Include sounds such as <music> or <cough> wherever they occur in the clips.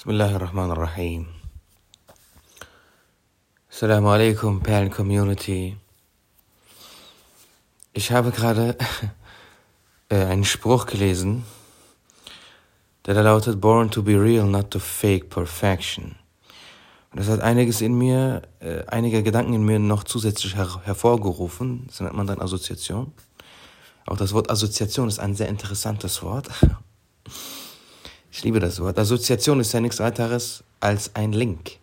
Bismillah ar-Rahman ar-Rahim. Assalamu alaikum, Perlen-Community. Ich habe gerade <laughs> äh, einen Spruch gelesen, der da lautet, Born to be real, not to fake perfection. Und das hat einiges in mir, äh, einige Gedanken in mir noch zusätzlich her hervorgerufen. Das nennt man dann Assoziation. Auch das Wort Assoziation ist ein sehr interessantes Wort. <laughs> Ich liebe das Wort. Assoziation ist ja nichts weiteres als ein Link.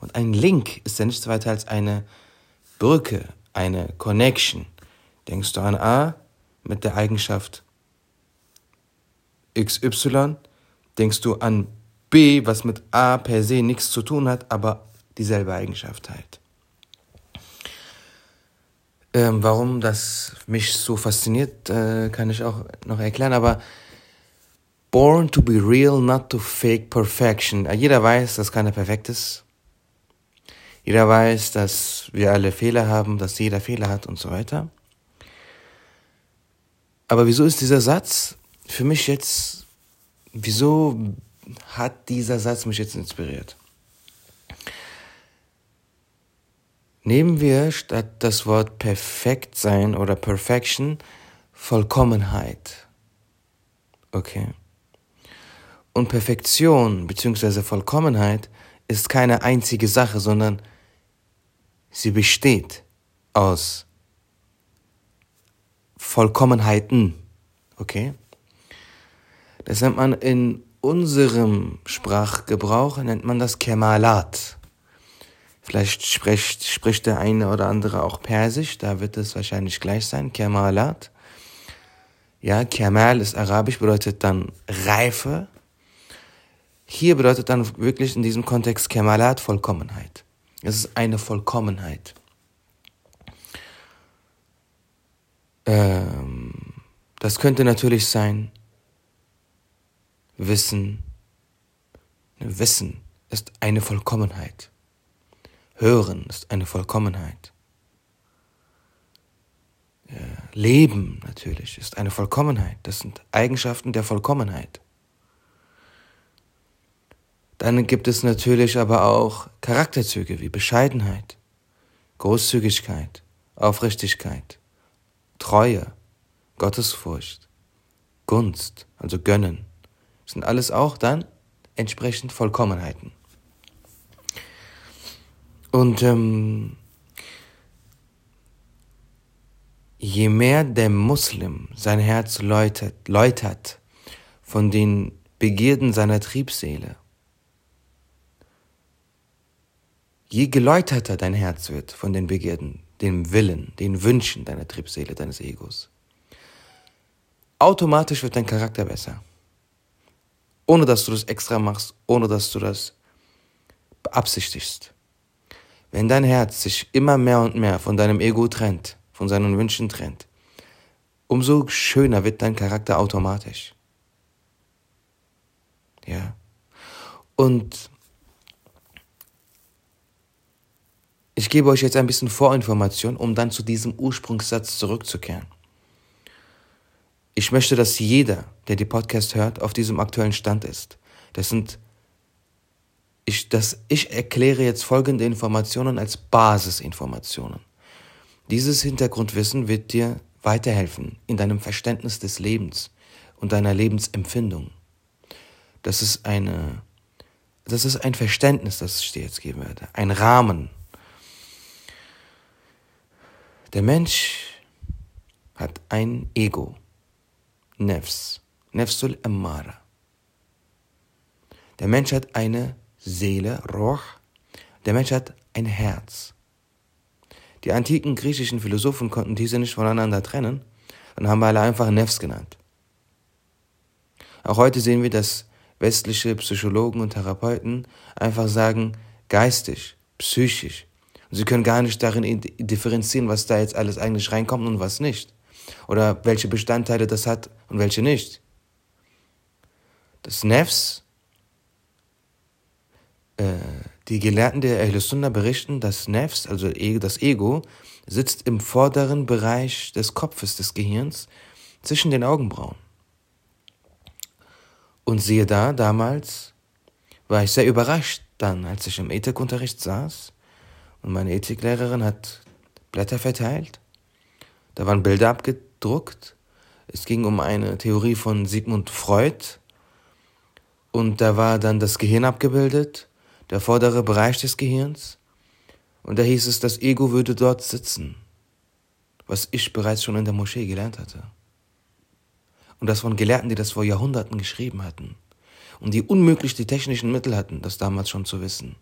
Und ein Link ist ja nichts weiter als eine Brücke, eine Connection. Denkst du an A mit der Eigenschaft XY, denkst du an B, was mit A per se nichts zu tun hat, aber dieselbe Eigenschaft halt. Ähm, warum das mich so fasziniert, äh, kann ich auch noch erklären, aber Born to be real, not to fake perfection. Jeder weiß, dass keiner perfekt ist. Jeder weiß, dass wir alle Fehler haben, dass jeder Fehler hat und so weiter. Aber wieso ist dieser Satz für mich jetzt, wieso hat dieser Satz mich jetzt inspiriert? Nehmen wir statt das Wort perfekt sein oder Perfection Vollkommenheit. Okay. Und Perfektion bzw. Vollkommenheit ist keine einzige Sache, sondern sie besteht aus Vollkommenheiten. Okay? Das nennt man in unserem Sprachgebrauch, nennt man das Kemalat. Vielleicht spricht, spricht der eine oder andere auch Persisch, da wird es wahrscheinlich gleich sein, Kemalat. Ja, Kemal ist arabisch, bedeutet dann Reife. Hier bedeutet dann wirklich in diesem Kontext Kemalat Vollkommenheit. Es ist eine Vollkommenheit. Ähm, das könnte natürlich sein Wissen. Wissen ist eine Vollkommenheit. Hören ist eine Vollkommenheit. Leben natürlich ist eine Vollkommenheit. Das sind Eigenschaften der Vollkommenheit. Dann gibt es natürlich aber auch Charakterzüge wie Bescheidenheit, Großzügigkeit, Aufrichtigkeit, Treue, Gottesfurcht, Gunst, also Gönnen. Das sind alles auch dann entsprechend Vollkommenheiten. Und ähm, je mehr der Muslim sein Herz läutert, läutert von den Begierden seiner Triebseele, Je geläuterter dein Herz wird von den Begierden, dem Willen, den Wünschen deiner Triebseele, deines Egos, automatisch wird dein Charakter besser. Ohne dass du das extra machst, ohne dass du das beabsichtigst. Wenn dein Herz sich immer mehr und mehr von deinem Ego trennt, von seinen Wünschen trennt, umso schöner wird dein Charakter automatisch. Ja. Und Ich gebe euch jetzt ein bisschen Vorinformation, um dann zu diesem Ursprungssatz zurückzukehren. Ich möchte, dass jeder, der die Podcast hört, auf diesem aktuellen Stand ist. Das sind, ich, das, ich erkläre jetzt folgende Informationen als Basisinformationen. Dieses Hintergrundwissen wird dir weiterhelfen in deinem Verständnis des Lebens und deiner Lebensempfindung. Das ist eine, das ist ein Verständnis, das ich dir jetzt geben werde. Ein Rahmen, der Mensch hat ein Ego, Nefs, Nefsul Ammara. Der Mensch hat eine Seele, Roh. Der Mensch hat ein Herz. Die antiken griechischen Philosophen konnten diese nicht voneinander trennen und haben alle einfach Nefs genannt. Auch heute sehen wir, dass westliche Psychologen und Therapeuten einfach sagen, geistig, psychisch, und sie können gar nicht darin differenzieren, was da jetzt alles eigentlich reinkommt und was nicht. Oder welche Bestandteile das hat und welche nicht. Das Nefs, äh, die Gelehrten der Ahl berichten, dass Nefs, also e, das Ego, sitzt im vorderen Bereich des Kopfes, des Gehirns, zwischen den Augenbrauen. Und siehe da, damals war ich sehr überrascht dann, als ich im Ethikunterricht saß und meine Ethiklehrerin hat Blätter verteilt. Da waren Bilder abgedruckt. Es ging um eine Theorie von Sigmund Freud. Und da war dann das Gehirn abgebildet, der vordere Bereich des Gehirns. Und da hieß es, das Ego würde dort sitzen, was ich bereits schon in der Moschee gelernt hatte. Und das von Gelehrten, die das vor Jahrhunderten geschrieben hatten und die unmöglich die technischen Mittel hatten, das damals schon zu wissen.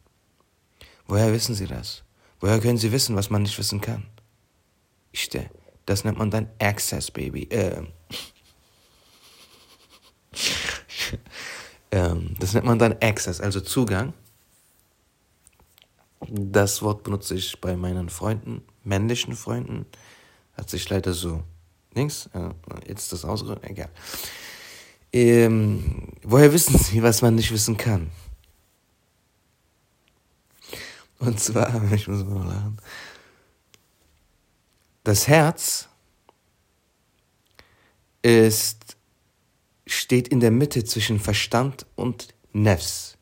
Woher wissen sie das? Woher können sie wissen, was man nicht wissen kann? Ich, das nennt man dann Access, Baby. Äh. <laughs> ähm, das nennt man dann Access, also Zugang. Das Wort benutze ich bei meinen Freunden, männlichen Freunden. Hat sich leider so links, äh, jetzt das ausgerührt, egal. Ähm, woher wissen Sie, was man nicht wissen kann? Und zwar, <laughs> ich muss mal lachen. Das Herz ist, steht in der Mitte zwischen Verstand und Nefs.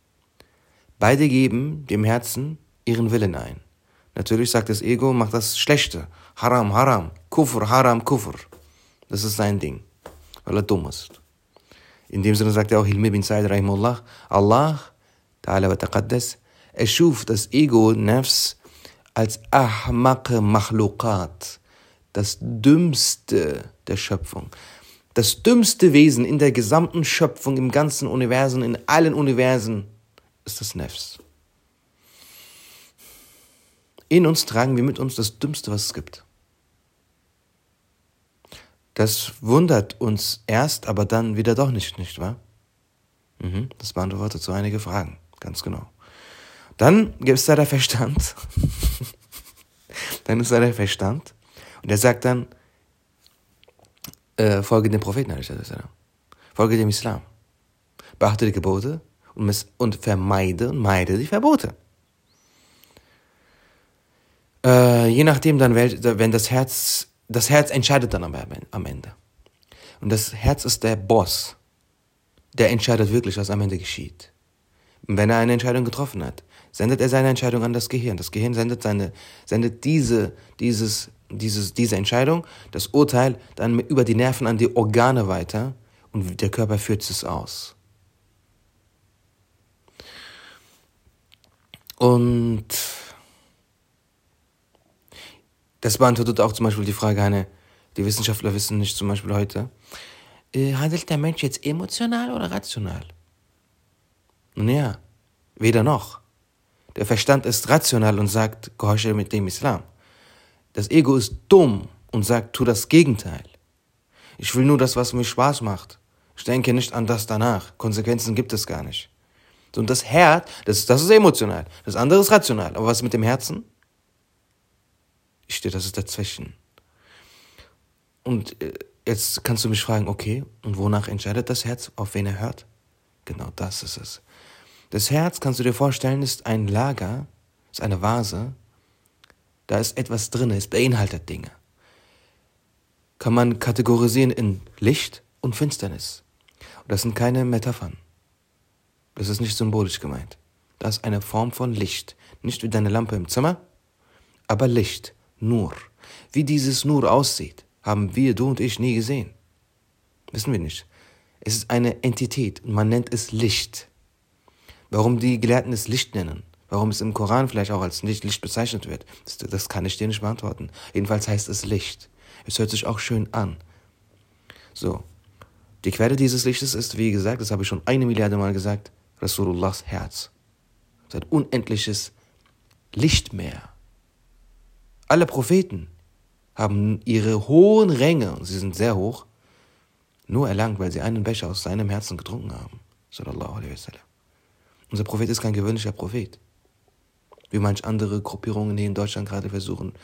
Beide geben dem Herzen ihren Willen ein. Natürlich sagt das Ego, macht das Schlechte. Haram, Haram, Kufr, Haram, Kufr. Das ist sein Ding, weil er dumm ist. In dem Sinne sagt er auch Hilmi bin Sa'id Rahimullah, Allah, Ta'ala wa Taqaddas, er schuf das Ego, Nefs, als Ahmaq Makhluqat, das dümmste der Schöpfung. Das dümmste Wesen in der gesamten Schöpfung, im ganzen Universum, in allen Universen, ist das Nefs. In uns tragen wir mit uns das Dümmste, was es gibt. Das wundert uns erst, aber dann wieder doch nicht, nicht wahr? Mhm, das beantwortet so einige Fragen, ganz genau. Dann gibt es da der Verstand. dann ist da der Verstand. Und der sagt dann, äh, folge dem Propheten, folge dem Islam. Beachte die Gebote und, und vermeide und meide die Verbote. Äh, je nachdem dann, wenn das Herz, das Herz entscheidet dann am Ende. Und das Herz ist der Boss. Der entscheidet wirklich, was am Ende geschieht. Und wenn er eine Entscheidung getroffen hat, sendet er seine Entscheidung an das Gehirn. Das Gehirn sendet seine, sendet diese, dieses, dieses, diese Entscheidung, das Urteil dann über die Nerven an die Organe weiter und der Körper führt es aus. Und das beantwortet auch zum Beispiel die Frage, eine, die Wissenschaftler wissen nicht zum Beispiel heute, äh, handelt der Mensch jetzt emotional oder rational? Nun ja, weder noch. Der Verstand ist rational und sagt, gehorche mit dem Islam. Das Ego ist dumm und sagt, tu das Gegenteil. Ich will nur das, was mir Spaß macht. Ich denke nicht an das danach. Konsequenzen gibt es gar nicht. Und das Herz, das, das ist emotional. Das andere ist rational. Aber was mit dem Herzen? Ich stehe, das ist dazwischen. Und äh, jetzt kannst du mich fragen, okay, und wonach entscheidet das Herz, auf wen er hört? Genau das ist es. Das Herz, kannst du dir vorstellen, ist ein Lager, ist eine Vase, da ist etwas drin, es beinhaltet Dinge. Kann man kategorisieren in Licht und Finsternis. Und das sind keine Metaphern. Das ist nicht symbolisch gemeint. Das ist eine Form von Licht. Nicht wie deine Lampe im Zimmer, aber Licht, Nur. Wie dieses Nur aussieht, haben wir, du und ich, nie gesehen. Wissen wir nicht. Es ist eine Entität und man nennt es Licht. Warum die Gelehrten es Licht nennen, warum es im Koran vielleicht auch als Licht, Licht bezeichnet wird, das, das kann ich dir nicht beantworten. Jedenfalls heißt es Licht. Es hört sich auch schön an. So. Die Quelle dieses Lichtes ist, wie gesagt, das habe ich schon eine Milliarde Mal gesagt, Rasulullahs Herz. Hat unendliches Lichtmeer. Alle Propheten haben ihre hohen Ränge, und sie sind sehr hoch, nur erlangt, weil sie einen Becher aus seinem Herzen getrunken haben. Sallallahu alaihi wasallam. Unser Prophet ist kein gewöhnlicher Prophet. Wie manch andere Gruppierungen hier in Deutschland gerade versuchen,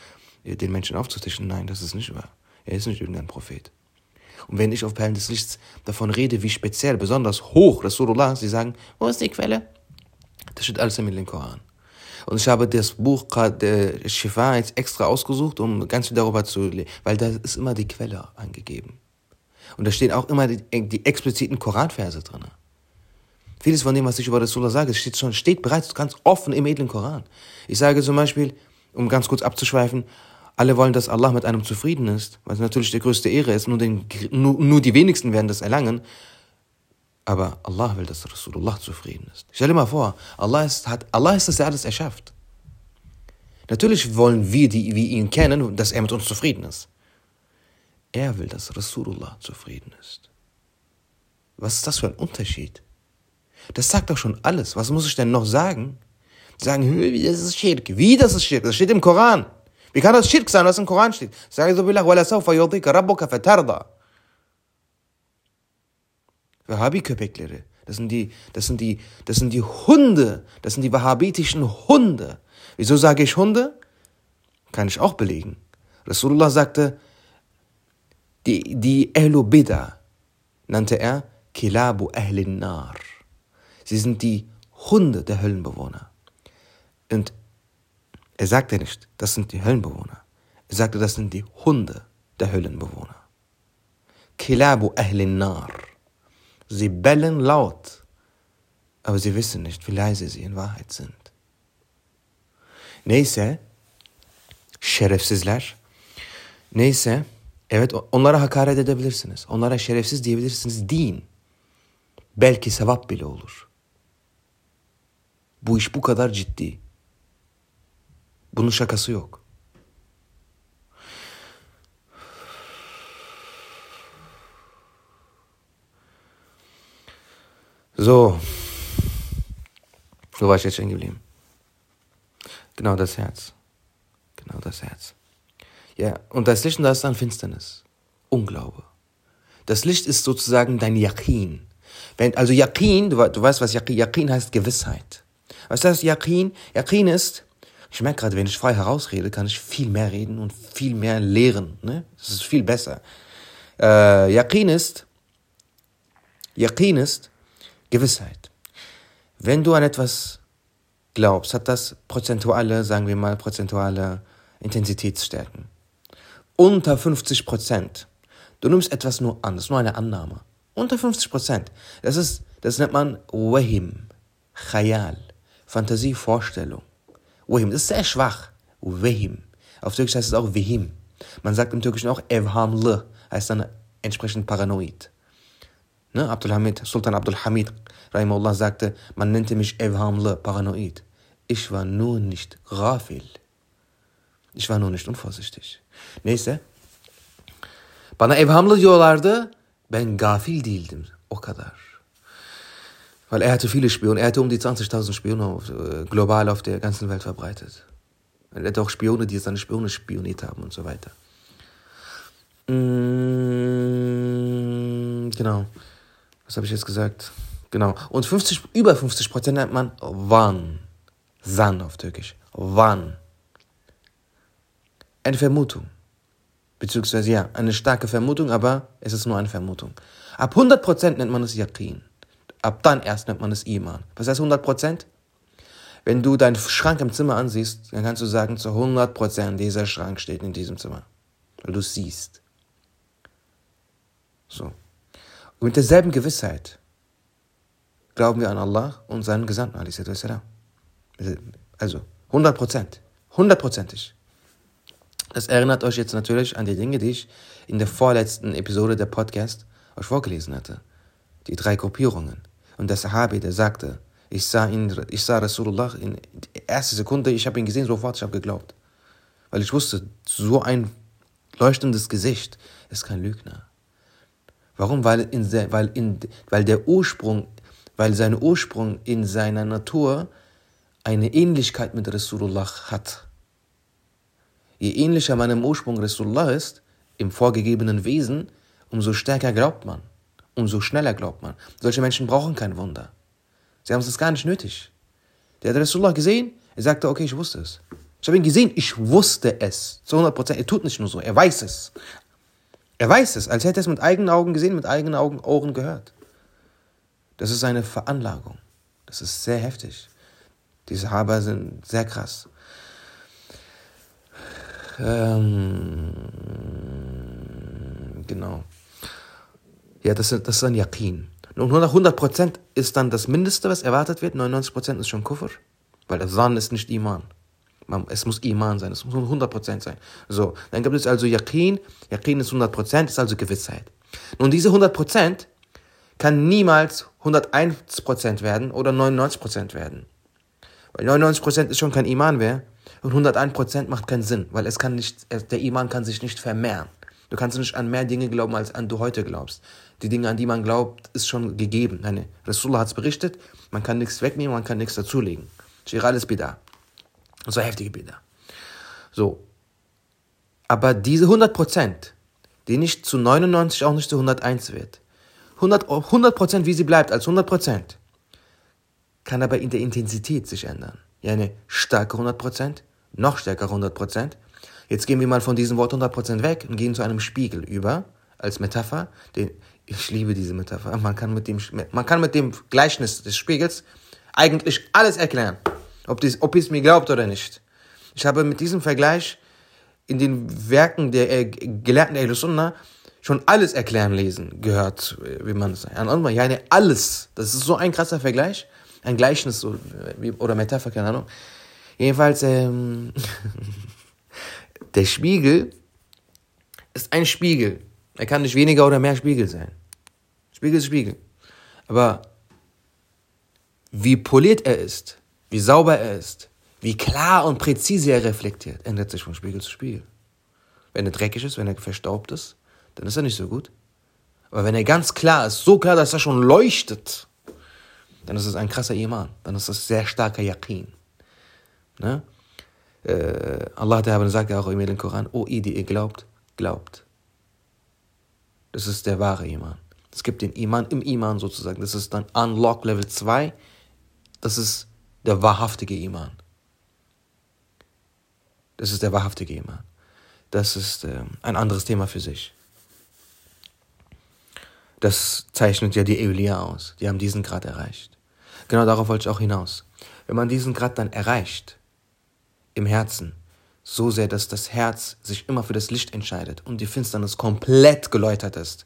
äh, den Menschen aufzutischen. Nein, das ist nicht wahr. Er ist nicht irgendein Prophet. Und wenn ich auf Perlen des Lichts davon rede, wie speziell, besonders hoch Rasulullah, sie sagen, wo ist die Quelle? Das steht alles im Koran. Und ich habe das Buch der Shifa jetzt extra ausgesucht, um ganz viel darüber zu lesen, weil da ist immer die Quelle angegeben. Und da stehen auch immer die, die expliziten Koranverse drin. Vieles von dem, was ich über Rasulullah sage, steht schon, steht bereits ganz offen im edlen Koran. Ich sage zum Beispiel, um ganz kurz abzuschweifen, alle wollen, dass Allah mit einem zufrieden ist, was natürlich die größte Ehre ist, nur, den, nur, nur die wenigsten werden das erlangen. Aber Allah will, dass Rasulullah zufrieden ist. Stell dir mal vor, Allah ist, hat, Allah ist, dass er alles erschafft. Natürlich wollen wir, die wir ihn kennen, dass er mit uns zufrieden ist. Er will, dass Rasulullah zufrieden ist. Was ist das für ein Unterschied? Das sagt doch schon alles. Was muss ich denn noch sagen? sagen, das ist Schirk. Wie das ist Schirk? Das steht im Koran. Wie kann das Schirk sein, was im Koran steht? Sage so billah, wala sawfa yudika rabbuka fatarda. Wahhabi-Köpeklehre. Das sind die, das sind die, das sind die Hunde. Das sind die wahhabitischen Hunde. Wieso sage ich Hunde? Kann ich auch belegen. Rasulullah sagte, die, die Ehlu nannte er Kilabu Ahlin Nar. Sie sind die Hunde der Höllenbewohner. Und er sagte nicht, das sind die Höllenbewohner. Er sagte, das sind die Hunde der Höllenbewohner. Kilabu Ahlin Nar. Sie bellen laut, aber sie wissen nicht, wie leise sie in Wahrheit sind. Neyse, şerefsizler. Neyse, evet onlara hakaret edebilirsiniz. Onlara şerefsiz diyebilirsiniz. Din. Belki sevap bile olur. Bu iş bu kadar ciddi. Bunun şakası yok. So. Wo war ich jetzt stehen geblieben? Genau das Herz. Genau das Herz. Ja, und das Licht und das ist dann Finsternis. Unglaube. Das Licht ist sozusagen dein Yakin. Wenn, also Yakin, du, du weißt, was Yakin, Yakin heißt Gewissheit. Was heißt Yakin? Yakin ist, ich merke gerade, wenn ich frei herausrede, kann ich viel mehr reden und viel mehr lehren. Ne? Das ist viel besser. Äh, Yakin ist, Yakin ist Gewissheit. Wenn du an etwas glaubst, hat das prozentuale, sagen wir mal, prozentuale Intensitätsstärken. Unter 50 Prozent. Du nimmst etwas nur an, das ist nur eine Annahme. Unter 50 Prozent. Das ist, das nennt man Wahim, Khayal, Fantasie, Vorstellung. Wahim, das ist sehr schwach. Wahim. Auf Türkisch heißt es auch Vehim. Man sagt im Türkischen auch Evhamle, heißt dann entsprechend paranoid. Ne? Abdul Hamid, Sultan Abdul Hamid, Rahimullah sagte, man nannte mich Evhamle, paranoid. Ich war nur nicht Rafil. Ich war nur nicht unvorsichtig. Neyse. Bana evhamlı diyorlardı. Ben gafil değildim. O kadar. Weil er hatte viele Spione. Er hatte um die 20.000 Spione auf, äh, global auf der ganzen Welt verbreitet. Er hatte auch Spione, die seine Spione spioniert haben und so weiter. Mm, genau. Was habe ich jetzt gesagt? Genau. Und 50, über 50 Prozent nennt man Wan. San auf Türkisch. Wan. Eine Vermutung. Beziehungsweise ja, eine starke Vermutung, aber es ist nur eine Vermutung. Ab 100 Prozent nennt man es Yaqin. Ab dann erst nennt man es Iman. Was heißt 100 Prozent? Wenn du deinen Schrank im Zimmer ansiehst, dann kannst du sagen, zu 100 Prozent dieser Schrank steht in diesem Zimmer. Weil du siehst. So. Und mit derselben Gewissheit glauben wir an Allah und seinen Gesandten, Also, 100 Prozent. Hundertprozentig. Das erinnert euch jetzt natürlich an die Dinge, die ich in der vorletzten Episode der Podcast euch vorgelesen hatte. Die drei Gruppierungen. Und der Sahabi, der sagte, ich sah ihn, ich sah Rasulullah in der ersten Sekunde, ich habe ihn gesehen, sofort, ich habe geglaubt. Weil ich wusste, so ein leuchtendes Gesicht ist kein Lügner. Warum? Weil, in der, weil, in, weil der Ursprung, weil sein Ursprung in seiner Natur eine Ähnlichkeit mit Rasulullah hat. Je ähnlicher man im Ursprung Rasulullah ist, im vorgegebenen Wesen, umso stärker glaubt man, umso schneller glaubt man. Solche Menschen brauchen kein Wunder. Sie haben es gar nicht nötig. Der hat Rasulullah gesehen, er sagte, okay, ich wusste es. Ich habe ihn gesehen, ich wusste es. Zu 100 Prozent. Er tut nicht nur so, er weiß es. Er weiß es, als hätte er es mit eigenen Augen gesehen, mit eigenen Augen, Ohren gehört. Das ist eine Veranlagung. Das ist sehr heftig. Diese Haber sind sehr krass. Ähm, genau. Ja, das, das ist ein Yaqin. Und 100% ist dann das Mindeste, was erwartet wird. 99% ist schon Kufr. Weil das San ist nicht Iman. Es muss Iman sein, es muss 100% sein. So, dann gibt es also Yaqin. Yaqin ist 100%, ist also Gewissheit. Nun, diese 100% kann niemals 101% werden oder 99% werden. Weil 99% ist schon kein Iman mehr und 101% macht keinen Sinn, weil es kann nicht, der Iman kann sich nicht vermehren. Du kannst nicht an mehr Dinge glauben, als an du heute glaubst. Die Dinge, an die man glaubt, ist schon gegeben. Eine Rasulullah hat es berichtet, man kann nichts wegnehmen, man kann nichts dazulegen. Shiral ist Bida. So heftige Bida. So. Aber diese 100%, die nicht zu 99, auch nicht zu 101 wird, 100%, 100% wie sie bleibt, als 100%, kann aber in der Intensität sich ändern. Ja, eine starke 100%, noch stärkere 100%. Jetzt gehen wir mal von diesem Wort 100% weg und gehen zu einem Spiegel über, als Metapher. Den, ich liebe diese Metapher. Man kann mit dem, man kann mit dem Gleichnis des Spiegels eigentlich alles erklären. Ob, dies, ob es mir glaubt oder nicht. Ich habe mit diesem Vergleich in den Werken der äh, Gelehrten der Sunnah schon alles erklären lesen gehört, wie man es sagt. Ja, ne, alles. Das ist so ein krasser Vergleich. Ein Gleichnis so, wie, oder Metapher, keine Ahnung. Jedenfalls, ähm, <laughs> der Spiegel ist ein Spiegel. Er kann nicht weniger oder mehr Spiegel sein. Spiegel ist Spiegel. Aber wie poliert er ist, wie sauber er ist, wie klar und präzise er reflektiert, ändert sich von Spiegel zu Spiegel. Wenn er dreckig ist, wenn er verstaubt ist, dann ist er nicht so gut. Aber wenn er ganz klar ist, so klar, dass er schon leuchtet, dann ist es ein krasser Iman. Dann ist es sehr starker Yaqin. Ne? Äh, Allah der sagt ja auch im Koran, O ihr, die ihr glaubt, glaubt. Das ist der wahre Iman. Es gibt den Iman im Iman sozusagen. Das ist dann Unlock Level 2. Das ist der wahrhaftige Iman. Das ist der wahrhaftige Iman. Das ist äh, ein anderes Thema für sich. Das zeichnet ja die Eulia aus. Die haben diesen Grad erreicht. Genau darauf wollte ich auch hinaus. Wenn man diesen Grad dann erreicht, im Herzen, so sehr, dass das Herz sich immer für das Licht entscheidet und die Finsternis komplett geläutert ist.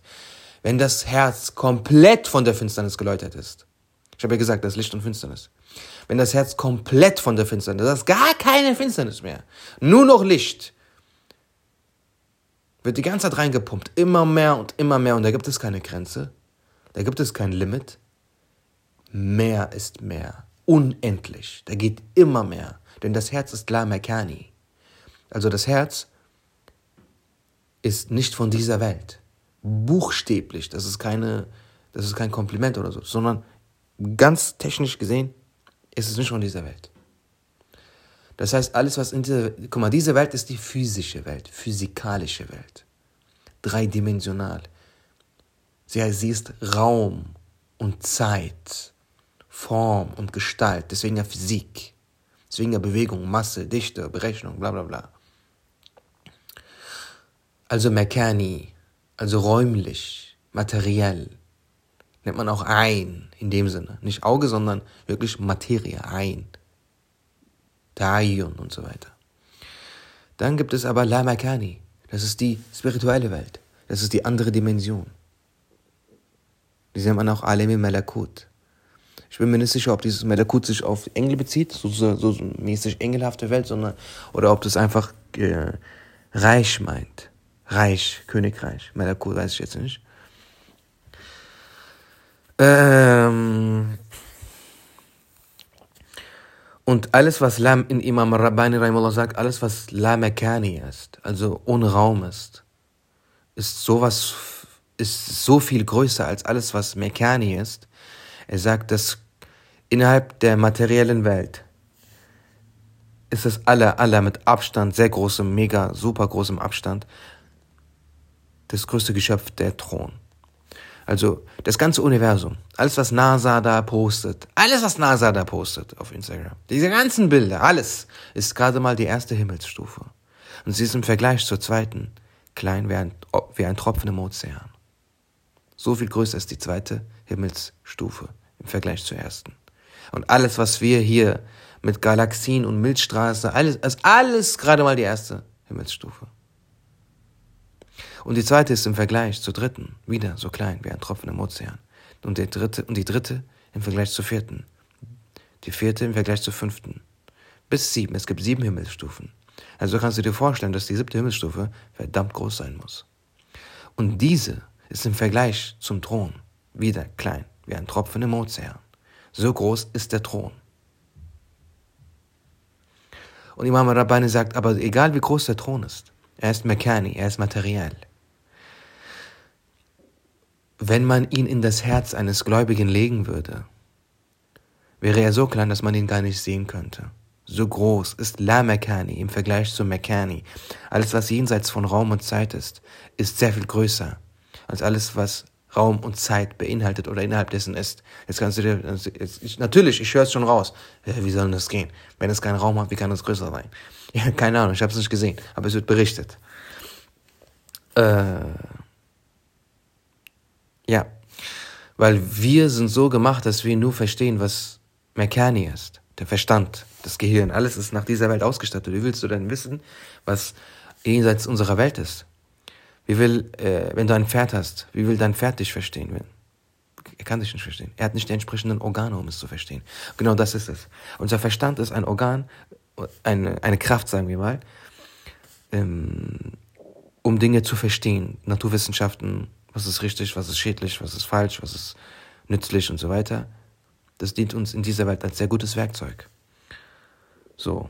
Wenn das Herz komplett von der Finsternis geläutert ist. Ich habe ja gesagt, das Licht und Finsternis. Wenn das Herz komplett von der Finsternis, das ist gar keine Finsternis mehr, nur noch Licht, wird die ganze Zeit reingepumpt, immer mehr und immer mehr und da gibt es keine Grenze, da gibt es kein Limit. Mehr ist mehr, unendlich, da geht immer mehr, denn das Herz ist La Mekani. Also das Herz ist nicht von dieser Welt. Buchstäblich, das ist keine, das ist kein Kompliment oder so, sondern ganz technisch gesehen ist es nicht von dieser Welt. Das heißt, alles, was in dieser, guck mal, diese Welt ist die physische Welt, physikalische Welt. Dreidimensional. Sie, sie ist Raum und Zeit, Form und Gestalt, deswegen ja Physik, deswegen ja Bewegung, Masse, Dichte, Berechnung, bla bla bla. Also Mekani, also räumlich, materiell, nennt man auch ein in dem Sinne. Nicht Auge, sondern wirklich Materie, ein. Ta'ayun und so weiter. Dann gibt es aber La Makani, das ist die spirituelle Welt, das ist die andere Dimension. Die nennt man auch Alemi Melakut. Ich bin mir nicht sicher, ob dieses Melakut sich auf Engel bezieht, so, so, so mäßig engelhafte Welt, sondern, oder ob das einfach äh, Reich meint. Reich, Königreich. Melakut weiß ich jetzt nicht. Ähm und alles, was Lam in Imam Rabbani Rahimullah sagt, alles, was La Mekani ist, also ohne Raum ist, ist sowas, ist so viel größer als alles, was Mekani ist. Er sagt, dass innerhalb der materiellen Welt ist es aller, aller mit Abstand, sehr großem, mega, super großem Abstand, das größte Geschöpf der Thron. Also das ganze Universum, alles was NASA da postet, alles was NASA da postet auf Instagram, diese ganzen Bilder, alles ist gerade mal die erste Himmelsstufe. Und sie ist im Vergleich zur zweiten klein wie ein, wie ein Tropfen im Ozean. So viel größer ist die zweite Himmelsstufe im Vergleich zur ersten. Und alles, was wir hier mit Galaxien und Milchstraße, alles, ist alles gerade mal die erste Himmelsstufe. Und die zweite ist im Vergleich zur dritten wieder so klein wie ein Tropfen im Ozean. und, der dritte, und die dritte im Vergleich zur vierten. Die vierte im Vergleich zur fünften. Bis sieben. Es gibt sieben Himmelsstufen. Also kannst du dir vorstellen, dass die siebte Himmelsstufe verdammt groß sein muss. Und diese ist im Vergleich zum Thron wieder klein, wie ein Tropfen im Ozean. So groß ist der Thron. Und Imam Rabbani sagt, aber egal wie groß der Thron ist, er ist mekani, er ist materiell. Wenn man ihn in das Herz eines Gläubigen legen würde, wäre er so klein, dass man ihn gar nicht sehen könnte. So groß ist La Mekani im Vergleich zu Mekani. Alles, was jenseits von Raum und Zeit ist, ist sehr viel größer als alles, was Raum und Zeit beinhaltet oder innerhalb dessen ist. Jetzt kannst du dir, jetzt, ich, natürlich, ich höre es schon raus. wie soll das gehen? Wenn es keinen Raum hat, wie kann es größer sein? <laughs> Ja, keine Ahnung, ich habe es nicht gesehen, aber es wird berichtet. Äh, ja, weil wir sind so gemacht, dass wir nur verstehen, was Mekani ist, der Verstand, das Gehirn, alles ist nach dieser Welt ausgestattet. Wie willst du denn wissen, was jenseits unserer Welt ist? Wie will, äh, wenn du ein Pferd hast, wie will dein Pferd dich verstehen? Er kann dich nicht verstehen. Er hat nicht die entsprechenden Organe, um es zu verstehen. Genau das ist es. Unser Verstand ist ein Organ, eine, eine Kraft, sagen wir mal, ähm, um Dinge zu verstehen. Naturwissenschaften, was ist richtig, was ist schädlich, was ist falsch, was ist nützlich und so weiter. Das dient uns in dieser Welt als sehr gutes Werkzeug. So.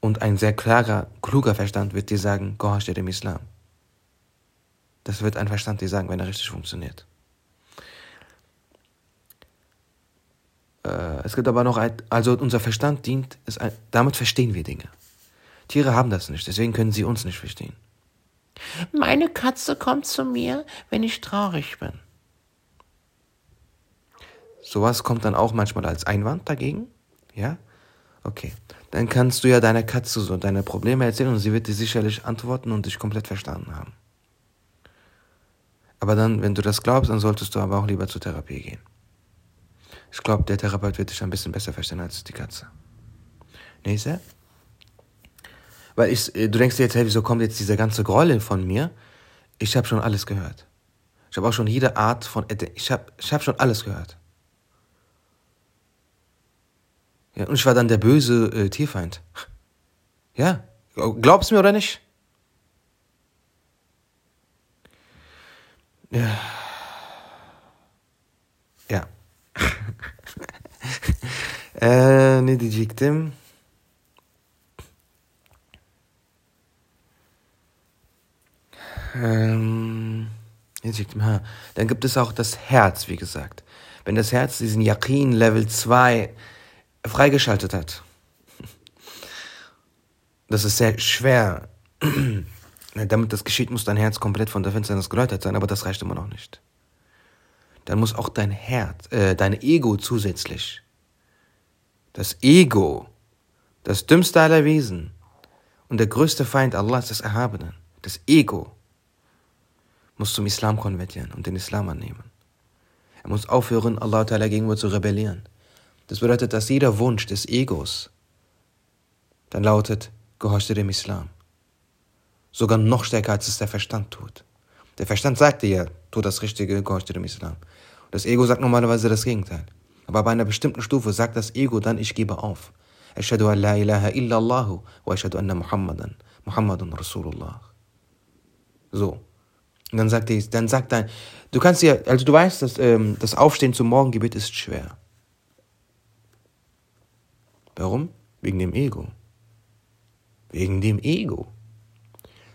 Und ein sehr klarer, kluger Verstand wird dir sagen, gehorch dir dem Islam. Das wird ein Verstand dir sagen, wenn er richtig funktioniert. Äh, es gibt aber noch ein, also unser Verstand dient, ein, damit verstehen wir Dinge. Tiere haben das nicht, deswegen können sie uns nicht verstehen. Meine Katze kommt zu mir, wenn ich traurig bin. Sowas kommt dann auch manchmal als Einwand dagegen. Ja? Okay. Dann kannst du ja deiner Katze so deine Probleme erzählen und sie wird dir sicherlich antworten und dich komplett verstanden haben. Aber dann, wenn du das glaubst, dann solltest du aber auch lieber zur Therapie gehen. Ich glaube, der Therapeut wird dich ein bisschen besser verstehen als die Katze. Nächste. Weil ich, äh, du denkst dir jetzt, hey, wieso kommt jetzt diese ganze Grolle von mir? Ich habe schon alles gehört. Ich habe auch schon jede Art von, ich habe ich hab schon alles gehört. Ja, und ich war dann der böse äh, Tierfeind. Ja, glaubst du mir oder nicht? Ja. Ja. <laughs> ne diyecektim? Ähm, dann gibt es auch das Herz, wie gesagt. Wenn das Herz diesen Yakin Level 2 freigeschaltet hat, das ist sehr schwer <clears throat> damit das geschieht, muss dein Herz komplett von der Finsternis geläutert sein, aber das reicht immer noch nicht. Dann muss auch dein Herz, äh, dein Ego zusätzlich, das Ego, das dümmste aller Wesen und der größte Feind Allahs des Erhabenen, das Ego, muss zum Islam konvertieren und den Islam annehmen. Er muss aufhören, Allah Ta'ala gegenüber zu rebellieren. Das bedeutet, dass jeder Wunsch des Egos dann lautet, gehorchte dem Islam. Sogar noch stärker, als es der Verstand tut. Der Verstand sagt dir ja, tu das Richtige, gehorcht dem Islam. Das Ego sagt normalerweise das Gegenteil. Aber bei einer bestimmten Stufe sagt das Ego dann, ich gebe auf. Ashadu an la ilaha illallahu wa ashadu anna Muhammadan. Muhammadun Rasulullah. So. Und dann sagt er, dann sagt dein, du kannst dir, also du weißt, dass ähm, das Aufstehen zum Morgengebet ist schwer. Warum? Wegen dem Ego. Wegen dem Ego.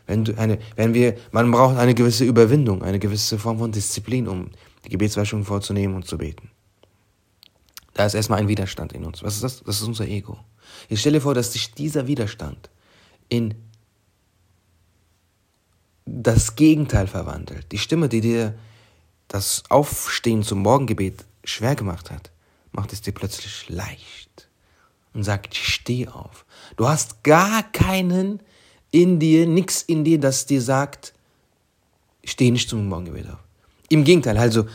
Wenn, du eine, wenn wir, man braucht eine gewisse Überwindung, eine gewisse Form von Disziplin, um die Gebetswaschung vorzunehmen und zu beten. Da ist erstmal ein Widerstand in uns. Was ist das? Das ist unser Ego. Ich stelle vor, dass sich dieser Widerstand in das Gegenteil verwandelt. Die Stimme, die dir das Aufstehen zum Morgengebet schwer gemacht hat, macht es dir plötzlich leicht und sagt, steh auf. Du hast gar keinen in dir, nichts in dir, das dir sagt, steh nicht zum Morgengebet auf. Im Gegenteil, also,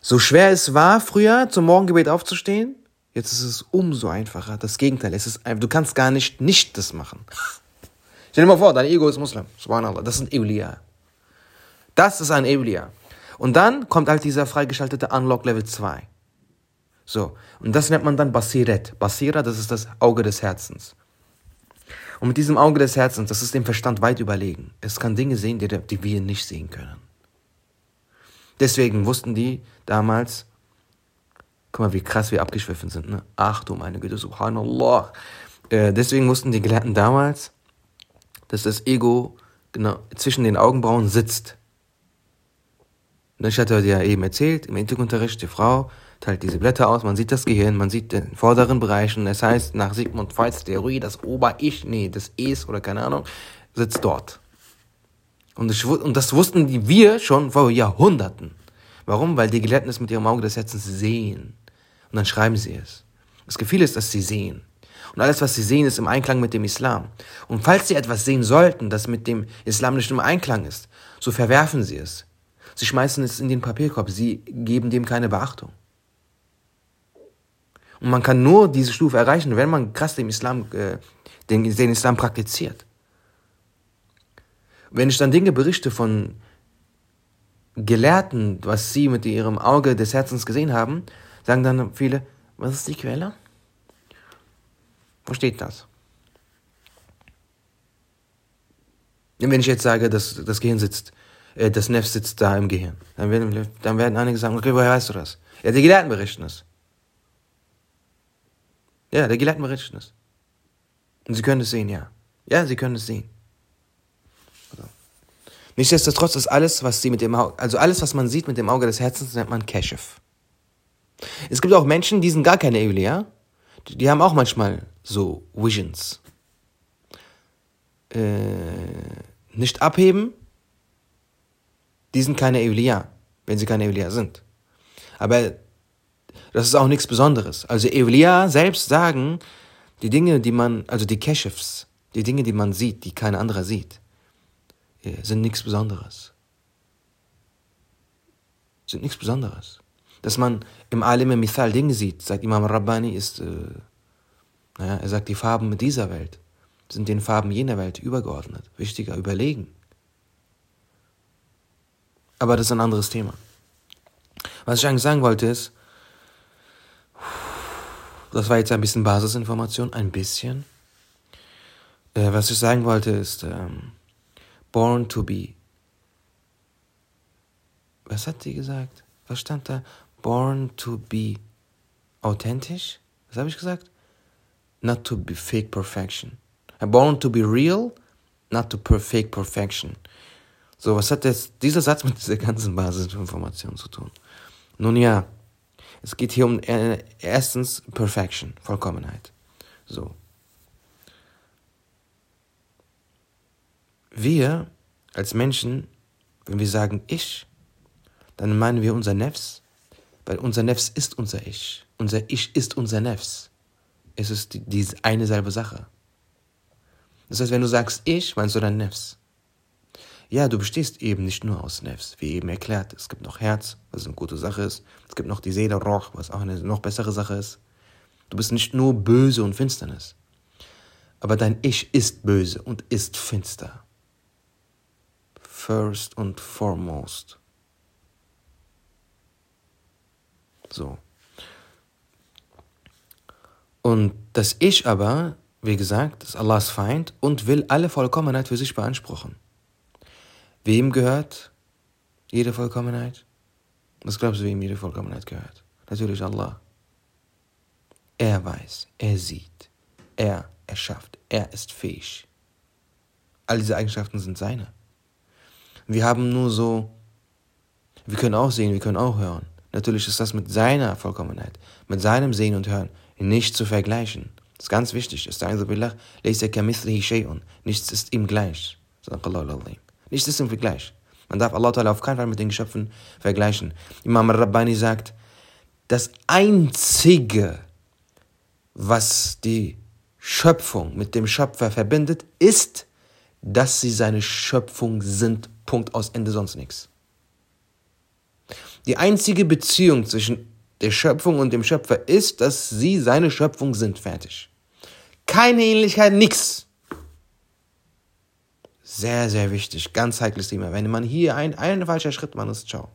so schwer es war früher, zum Morgengebet aufzustehen, jetzt ist es umso einfacher. Das Gegenteil, es ist du kannst gar nicht nicht das machen. Stell dir mal vor, dein Ego ist Muslim. Subhanallah. Das ist ein Evliya. Das ist ein Evliya. Und dann kommt halt dieser freigeschaltete Unlock Level 2. So, und das nennt man dann Basiret. Basira, das ist das Auge des Herzens. Und mit diesem Auge des Herzens, das ist dem Verstand weit überlegen. Es kann Dinge sehen, die, die wir nicht sehen können. Deswegen wussten die damals, guck mal, wie krass wir abgeschwiffen sind, ne? Ach du meine Güte, subhanallah. Äh, deswegen wussten die Gelehrten damals, dass das Ego genau zwischen den Augenbrauen sitzt. Und ich hatte ja eben erzählt, im Ethikunterricht, die Frau teilt diese Blätter aus, man sieht das Gehirn, man sieht den vorderen Bereich und das heißt, nach Sigmund Freuds Theorie, das Ober-Ich, nee, das Es oder keine Ahnung, sitzt dort. Und, ich, und das wussten wir schon vor Jahrhunderten. Warum? Weil die Gelehrten es mit ihrem Auge des Herzens sehen. Und dann schreiben sie es. Das Gefühl ist, dass sie sehen. Und alles, was sie sehen, ist im Einklang mit dem Islam. Und falls sie etwas sehen sollten, das mit dem Islam nicht im Einklang ist, so verwerfen sie es. Sie schmeißen es in den Papierkorb. Sie geben dem keine Beachtung. Und man kann nur diese Stufe erreichen, wenn man krass den Islam, äh, den, den Islam praktiziert. Wenn ich dann Dinge berichte von Gelehrten, was sie mit ihrem Auge des Herzens gesehen haben, sagen dann viele, was ist die Quelle? Wo steht das? Wenn ich jetzt sage, dass das Gehirn sitzt, äh, das Nef sitzt da im Gehirn, dann werden, dann werden einige sagen, okay, woher weißt du das? Ja, die Gelehrten berichten es. Ja, der Gelehrten berichten es. Und sie können es sehen, ja. Ja, sie können es sehen. Also. Nichtsdestotrotz ist alles, was sie mit dem Auge, also alles, was man sieht mit dem Auge des Herzens, nennt man Keshef. Es gibt auch Menschen, die sind gar keine Eulia. Die, haben auch manchmal so Visions. Äh, nicht abheben, die sind keine Eulia, wenn sie keine Eulia sind. Aber das ist auch nichts Besonderes. Also Eulia selbst sagen, die Dinge, die man, also die Keshefs, die Dinge, die man sieht, die kein anderer sieht, äh, sind nichts Besonderes. Sind nichts Besonderes. Dass man im Alim Mithal Dinge sieht, sagt Imam Rabbani, ist, äh, naja, er sagt, die Farben dieser Welt sind den Farben jener Welt übergeordnet, wichtiger, überlegen. Aber das ist ein anderes Thema. Was ich eigentlich sagen wollte ist, das war jetzt ein bisschen Basisinformation, ein bisschen. Äh, was ich sagen wollte ist, ähm, born to be. Was hat sie gesagt? Was stand da? Born to be authentisch? Was habe ich gesagt? Not to be fake perfection. Uh, born to be real, not to fake perfection. So, was hat jetzt dieser Satz mit dieser ganzen Basisinformation zu tun? Nun ja, es geht hier um äh, erstens Perfection, Vollkommenheit. So. Wir als Menschen, wenn wir sagen ich, dann meinen wir unser Nefs, weil unser Nefs ist unser Ich. Unser Ich ist unser Nefs. Es ist die, die eine selbe Sache. Das heißt, wenn du sagst ich, meinst du dein Nefs. Ja, du bestehst eben nicht nur aus Nefs, wie eben erklärt. Es gibt noch Herz, was eine gute Sache ist. Es gibt noch die Seele Roch, was auch eine noch bessere Sache ist. Du bist nicht nur böse und Finsternis. Aber dein Ich ist böse und ist finster. First und foremost. So. Und das Ich aber, wie gesagt, ist Allahs Feind und will alle Vollkommenheit für sich beanspruchen. Wem gehört jede Vollkommenheit? Was glaubst du, wem jede Vollkommenheit gehört? Natürlich Allah. Er weiß, er sieht, er erschafft, er ist fähig. All diese Eigenschaften sind seine. Wir haben nur so, wir können auch sehen, wir können auch hören. Natürlich ist das mit seiner Vollkommenheit, mit seinem Sehen und Hören nicht zu vergleichen. Das ist ganz wichtig. Nichts ist ihm gleich. Nichts ist im Vergleich. Man darf Allah auf keinen Fall mit den Geschöpfen vergleichen. Imam Rabbani sagt, das Einzige, was die Schöpfung mit dem Schöpfer verbindet, ist, dass sie seine Schöpfung sind. Punkt aus Ende, sonst nichts. Die einzige Beziehung zwischen der Schöpfung und dem Schöpfer ist, dass sie seine Schöpfung sind. Fertig. Keine Ähnlichkeit, nichts. Sehr, sehr wichtig. Ganz heikles Thema. Wenn man hier ein, ein falscher Schritt macht, ist ciao.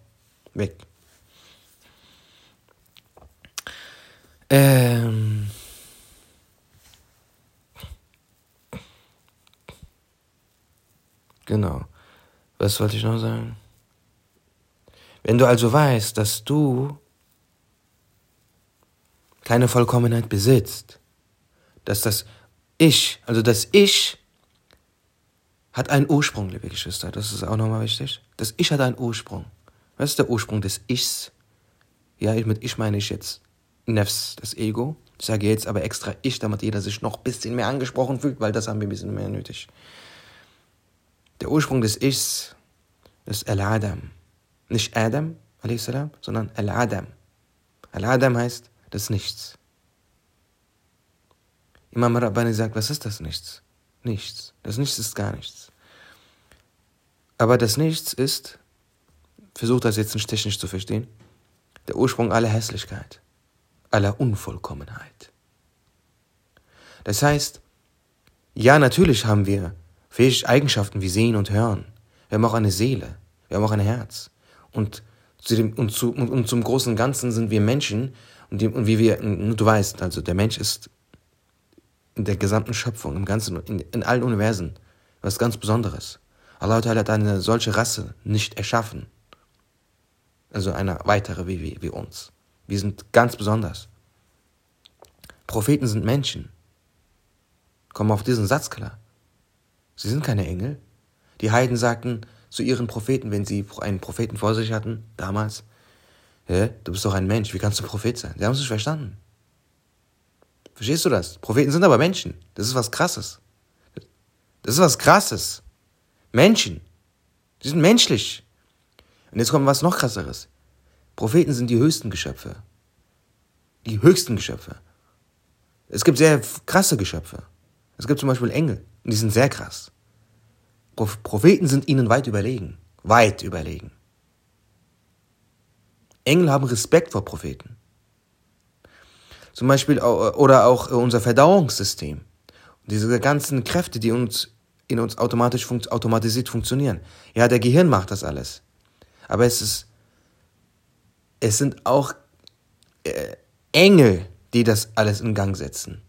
Weg. Ähm. Genau. Was wollte ich noch sagen? Wenn du also weißt, dass du keine Vollkommenheit besitzt, dass das Ich, also das Ich, hat einen Ursprung, liebe Geschwister. Das ist auch nochmal wichtig. Das Ich hat einen Ursprung. Was ist der Ursprung des Ichs? Ja, mit Ich meine ich jetzt Nefs, das Ego. Ich sage jetzt aber extra Ich, damit jeder sich noch ein bisschen mehr angesprochen fühlt, weil das haben wir ein bisschen mehr nötig. Der Ursprung des Ichs ist Al-Adam. Nicht Adam, sondern Al-Adam. Al-Adam heißt das Nichts. Imam Rabbani sagt, was ist das Nichts? Nichts. Das Nichts ist gar nichts. Aber das Nichts ist, versucht das jetzt nicht technisch zu verstehen, der Ursprung aller Hässlichkeit, aller Unvollkommenheit. Das heißt, ja, natürlich haben wir fähige Eigenschaften wie Sehen und Hören. Wir haben auch eine Seele, wir haben auch ein Herz. Und, zu dem, und, zu, und, und zum großen Ganzen sind wir Menschen und, die, und wie wir, du weißt, also der Mensch ist in der gesamten Schöpfung, im ganzen, in, in allen Universen, was ganz Besonderes. Allah hat eine solche Rasse nicht erschaffen. Also eine weitere wie, wie, wie uns. Wir sind ganz besonders. Propheten sind Menschen. Kommen auf diesen Satz klar. Sie sind keine Engel. Die Heiden sagten zu ihren Propheten, wenn sie einen Propheten vor sich hatten, damals, Hä? du bist doch ein Mensch, wie kannst du Prophet sein? Sie haben es nicht verstanden. Verstehst du das? Propheten sind aber Menschen. Das ist was Krasses. Das ist was Krasses. Menschen. Die sind menschlich. Und jetzt kommt was noch krasseres. Propheten sind die höchsten Geschöpfe. Die höchsten Geschöpfe. Es gibt sehr krasse Geschöpfe. Es gibt zum Beispiel Engel. Und die sind sehr krass. Propheten sind ihnen weit überlegen. Weit überlegen. Engel haben Respekt vor Propheten. Zum Beispiel, oder auch unser Verdauungssystem. Diese ganzen Kräfte, die uns in uns automatisch funkt, automatisiert funktionieren. Ja, der Gehirn macht das alles. Aber es ist, es sind auch äh, Engel, die das alles in Gang setzen.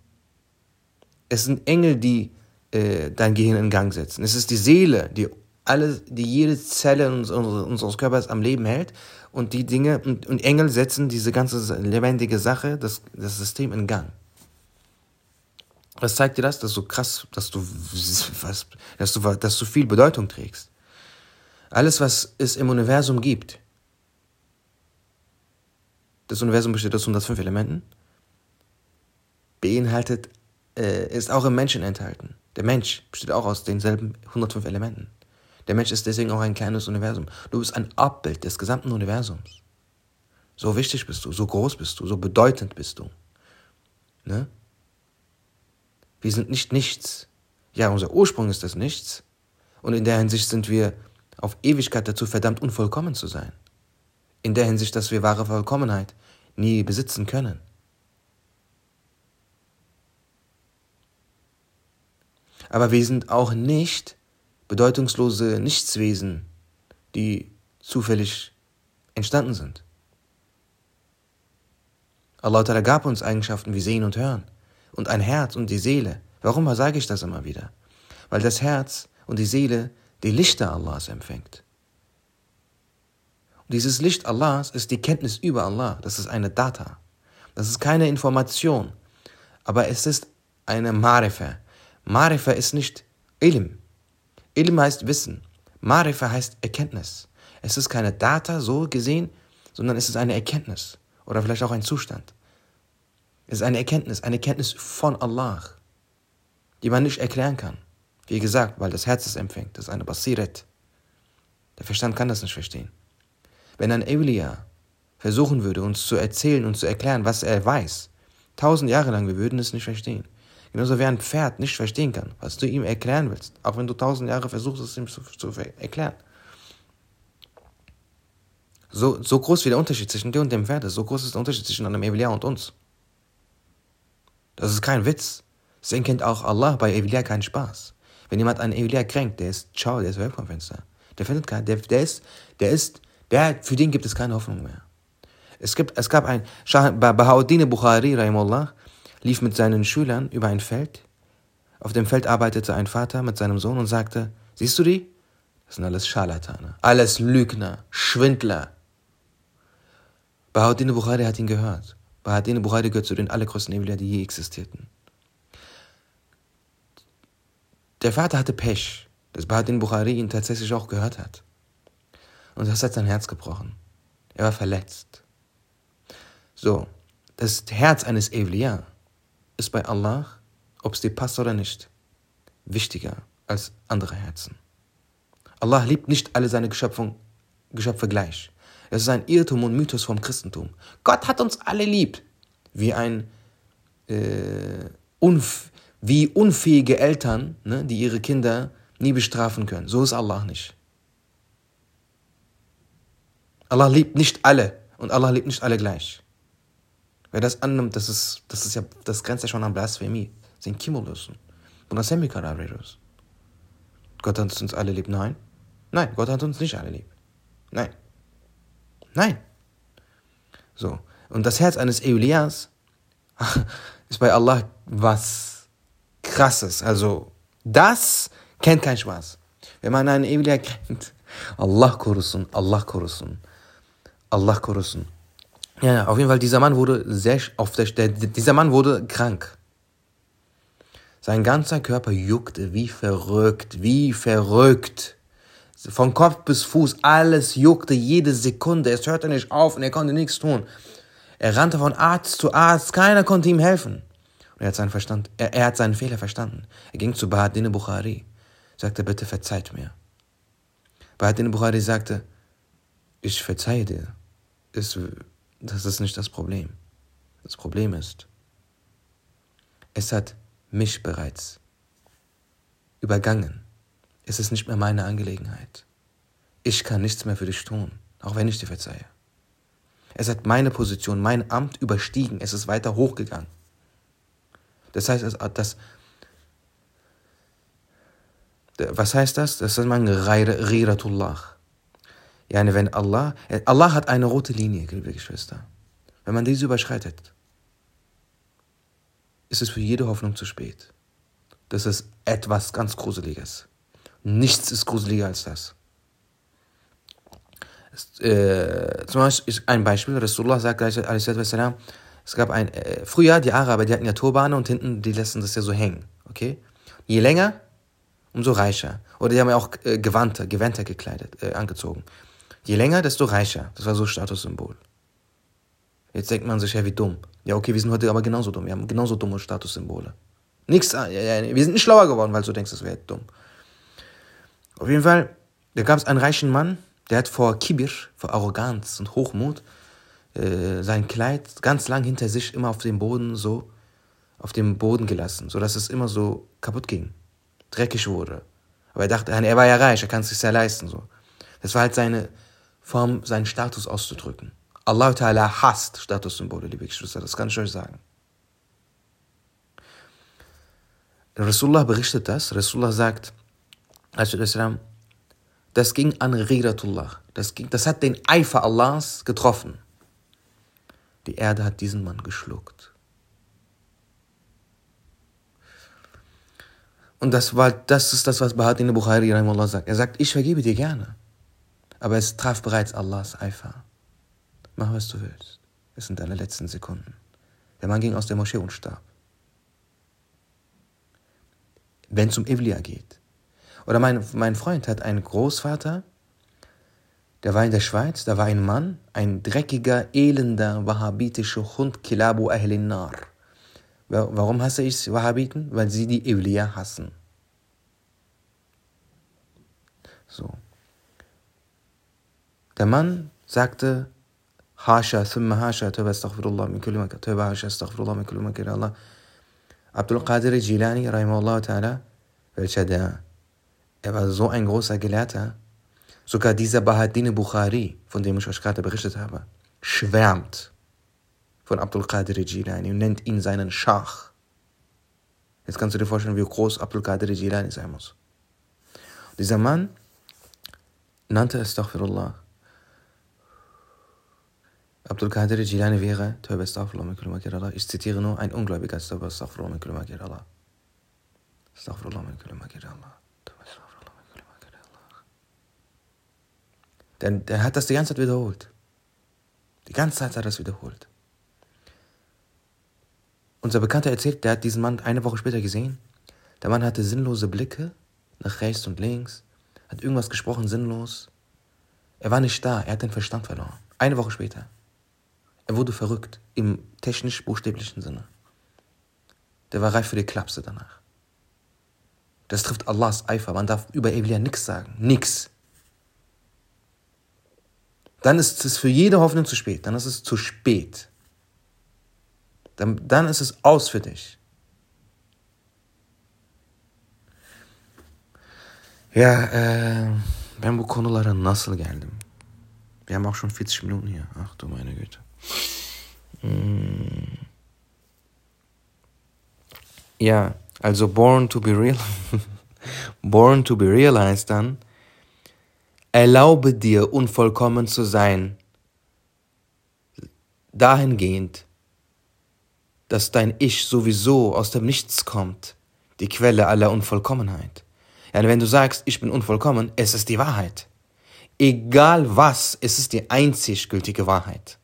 Es sind Engel, die äh, dein Gehirn in Gang setzen. Es ist die Seele, die alle, die jede Zelle unseres, unseres Körpers am Leben hält und die Dinge und, und Engel setzen diese ganze lebendige Sache, das, das System in Gang. Was zeigt dir das? Dass du krass, dass du, <laughs> was, dass du, dass du viel Bedeutung trägst. Alles, was es im Universum gibt, das Universum besteht aus 105 Elementen, beinhaltet, äh, ist auch im Menschen enthalten. Der Mensch besteht auch aus denselben 105 Elementen. Der Mensch ist deswegen auch ein kleines Universum. Du bist ein Abbild des gesamten Universums. So wichtig bist du, so groß bist du, so bedeutend bist du. Ne? Wir sind nicht nichts. Ja, unser Ursprung ist das Nichts. Und in der Hinsicht sind wir auf Ewigkeit dazu verdammt, unvollkommen zu sein. In der Hinsicht, dass wir wahre Vollkommenheit nie besitzen können. Aber wir sind auch nicht bedeutungslose Nichtswesen, die zufällig entstanden sind. Allah gab uns Eigenschaften wie Sehen und Hören und ein Herz und die Seele. Warum sage ich das immer wieder? Weil das Herz und die Seele die Lichter Allahs empfängt. Und dieses Licht Allahs ist die Kenntnis über Allah. Das ist eine Data. Das ist keine Information. Aber es ist eine Marifa. Marifa ist nicht Ilm. Ilm heißt Wissen. Marifa heißt Erkenntnis. Es ist keine Data so gesehen, sondern es ist eine Erkenntnis. Oder vielleicht auch ein Zustand. Es ist eine Erkenntnis, eine Erkenntnis von Allah, die man nicht erklären kann. Wie gesagt, weil das Herz es empfängt. Das ist eine Basiret. Der Verstand kann das nicht verstehen. Wenn ein Evliya versuchen würde, uns zu erzählen und zu erklären, was er weiß, tausend Jahre lang, wir würden es nicht verstehen. Genauso wie ein Pferd nicht verstehen kann, was du ihm erklären willst, auch wenn du tausend Jahre versuchst, es ihm zu, zu erklären. So, so groß wie der Unterschied zwischen dir und dem Pferd ist, so groß ist der Unterschied zwischen einem Evliya und uns. Das ist kein Witz. Deswegen kennt auch Allah bei Evliya keinen Spaß. Wenn jemand einen Evliya kränkt, der ist ciao, der ist weg vom Fenster. Der findet kein, der, der ist, der ist, Der, für den gibt es keine Hoffnung mehr. Es, gibt, es gab ein, Bahauddin Bukhari, Rahimullah, lief mit seinen Schülern über ein Feld. Auf dem Feld arbeitete ein Vater mit seinem Sohn und sagte, siehst du die? Das sind alles Scharlatane, alles Lügner, Schwindler. Bahauddin Bukhari hat ihn gehört. Bahauddin Bukhari gehört zu den allergrößten Evliya, die je existierten. Der Vater hatte Pech, dass Bahauddin Bukhari ihn tatsächlich auch gehört hat. Und das hat sein Herz gebrochen. Er war verletzt. So, das Herz eines Evliya ist bei Allah, ob es dir passt oder nicht, wichtiger als andere Herzen. Allah liebt nicht alle seine Geschöpfung, Geschöpfe gleich. Das ist ein Irrtum und Mythos vom Christentum. Gott hat uns alle lieb. Wie ein äh, unf wie unfähige Eltern, ne, die ihre Kinder nie bestrafen können. So ist Allah nicht. Allah liebt nicht alle und Allah liebt nicht alle gleich. Wer das annimmt, das ist, das ist ja, das grenzt ja schon an Blasphemie. Das sind Kimolosen. Gott hat uns alle lieb. Nein. Nein, Gott hat uns nicht alle lieb. Nein. Nein. So. Und das Herz eines Eulias <laughs> ist bei Allah was krasses. Also, das kennt kein Spaß. Wenn man einen Eulia kennt, Allah korusun, Allah korusun, Allah korusun. Ja, auf jeden Fall, dieser Mann wurde sehr, auf der, der, dieser Mann wurde krank. Sein ganzer Körper juckte wie verrückt, wie verrückt. Von Kopf bis Fuß, alles juckte jede Sekunde. Es hörte nicht auf und er konnte nichts tun. Er rannte von Arzt zu Arzt, keiner konnte ihm helfen. Und er hat seinen, Verstand, er, er hat seinen Fehler verstanden. Er ging zu Bahadine Bukhari, sagte, bitte verzeiht mir. Bahadine Bukhari sagte, ich verzeihe dir. Ist, das ist nicht das Problem. Das Problem ist, es hat mich bereits übergangen. Es ist nicht mehr meine Angelegenheit. Ich kann nichts mehr für dich tun, auch wenn ich dir verzeihe. Es hat meine Position, mein Amt überstiegen. Es ist weiter hochgegangen. Das heißt, das, was heißt das? Das ist mein Riratullah. Ja, wenn Allah, Allah hat eine rote Linie, liebe Geschwister. Wenn man diese überschreitet, ist es für jede Hoffnung zu spät. Das ist etwas ganz Gruseliges. Nichts ist gruseliger als das. Äh, zum Beispiel ein Beispiel, Rasulullah sagt, es gab ein, äh, früher die Araber, die hatten ja Turbane und hinten, die lassen das ja so hängen, okay? Je länger, umso reicher. Oder die haben ja auch äh, Gewandte, Gewänder gekleidet, äh, angezogen. Je länger, desto reicher. Das war so Statussymbol. Jetzt denkt man sich, ja, wie dumm. Ja, okay, wir sind heute aber genauso dumm. Wir haben genauso dumme Statussymbole. Nichts, äh, wir sind nicht schlauer geworden, weil du denkst, das wäre dumm. Auf jeden Fall, da gab es einen reichen Mann, der hat vor Kibir, vor Arroganz und Hochmut, äh, sein Kleid ganz lang hinter sich immer auf dem Boden so, auf dem Boden gelassen, sodass es immer so kaputt ging, dreckig wurde. Aber er dachte, er war ja reich, er kann es sich sehr leisten, so. Das war halt seine Form, seinen Status auszudrücken. Allah Ta'ala hasst Statussymbole, liebe Geschwister, das kann ich euch sagen. Rasulullah berichtet das, Rasulullah sagt, das ging an Riratullah. Das, ging, das hat den Eifer Allahs getroffen. Die Erde hat diesen Mann geschluckt. Und das, war, das ist das, was Bahadin Bukhari sagt. Er sagt, ich vergebe dir gerne. Aber es traf bereits Allahs Eifer. Mach, was du willst. Es sind deine letzten Sekunden. Der Mann ging aus der Moschee und starb. Wenn es um Evliya geht, oder mein, mein Freund hat einen Großvater, der war in der Schweiz, da war ein Mann, ein dreckiger, elender, wahhabitischer Hund, Kilabu Ahlin Nar. Warum hasse ich Wahhabiten? Weil sie die Evliya hassen. So. Der Mann sagte, Hasha, thumma Hasha, Tauba astaghfirullah min kulli makar, Tauba Hasha, astaghfirullah min kulli makar, Allah. Abdul Qadir Jilani, rahimahullah ta'ala, welcher der er war so ein großer Gelehrter. Sogar dieser Bahadine Bukhari, von dem ich euch gerade berichtet habe, schwärmt von Abdul Qadir Jilani und nennt ihn seinen Schach. Jetzt kannst du dir vorstellen, wie groß Abdul Qadir Jilani sein muss. Dieser Mann nannte Allah. Abdul Qadir Jilani wäre, Tövbe Astaghfirullah. Ich zitiere nur, ein Ungläubiger ist Tövbe Astaghfirullah Allah. Astaghfirullah Allah. Denn der hat das die ganze Zeit wiederholt. Die ganze Zeit hat er das wiederholt. Unser Bekannter erzählt, der hat diesen Mann eine Woche später gesehen. Der Mann hatte sinnlose Blicke nach rechts und links, hat irgendwas gesprochen, sinnlos. Er war nicht da, er hat den Verstand verloren. Eine Woche später. Er wurde verrückt, im technisch-buchstäblichen Sinne. Der war reif für die Klapse danach. Das trifft Allahs Eifer. Man darf über Evliya nichts sagen. Nix. Dann ist es für jede Hoffnung zu spät. Dann ist es zu spät. Dann, dann ist es aus für dich. Ya e, ben bu konulara nasıl geldim? Wir haben auch schon 40 Minuten hier. Ach du meine Güte. Mm. Ja, also Born to be Real. <laughs> born to be Realized dann. Erlaube dir, unvollkommen zu sein. Dahingehend, dass dein Ich sowieso aus dem Nichts kommt, die Quelle aller Unvollkommenheit. Ja, wenn du sagst, ich bin unvollkommen, es ist die Wahrheit. Egal was, es ist die einzig gültige Wahrheit.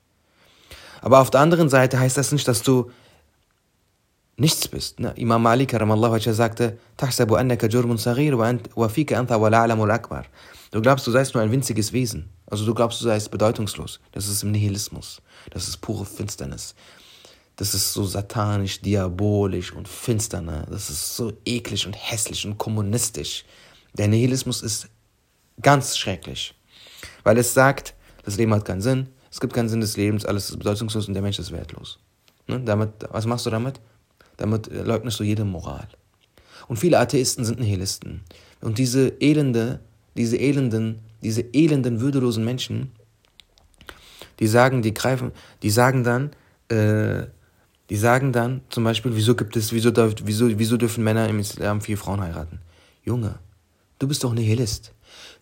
Aber auf der anderen Seite heißt das nicht, dass du nichts bist. Ne? Imam Ali karamallahu sagte, Du glaubst, du seist nur ein winziges Wesen. Also du glaubst, du seist bedeutungslos. Das ist im Nihilismus. Das ist pure Finsternis. Das ist so satanisch, diabolisch und finster. Ne? Das ist so eklig und hässlich und kommunistisch. Der Nihilismus ist ganz schrecklich. Weil es sagt, das Leben hat keinen Sinn, es gibt keinen Sinn des Lebens, alles ist bedeutungslos und der Mensch ist wertlos. Ne? Damit, was machst du damit? Damit leugnest du jede Moral. Und viele Atheisten sind Nihilisten. Und diese elende, diese elenden, diese elenden, würdelosen Menschen, die sagen, die greifen, die sagen dann, äh, die sagen dann zum Beispiel, wieso gibt es, wieso, wieso, wieso dürfen Männer im Islam vier Frauen heiraten? Junge, du bist doch Nihilist.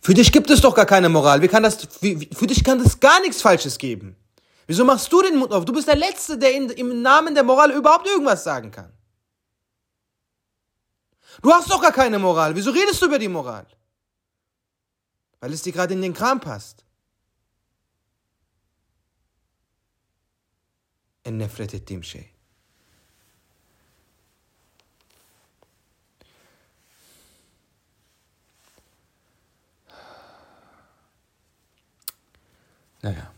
Für dich gibt es doch gar keine Moral. Wie kann das, für, für dich kann es gar nichts Falsches geben. Wieso machst du den Mund auf? Du bist der Letzte, der in, im Namen der Moral überhaupt irgendwas sagen kann. Du hast doch gar keine Moral. Wieso redest du über die Moral? Weil es dir gerade in den Kram passt. In Nefretetim Shea. Naja.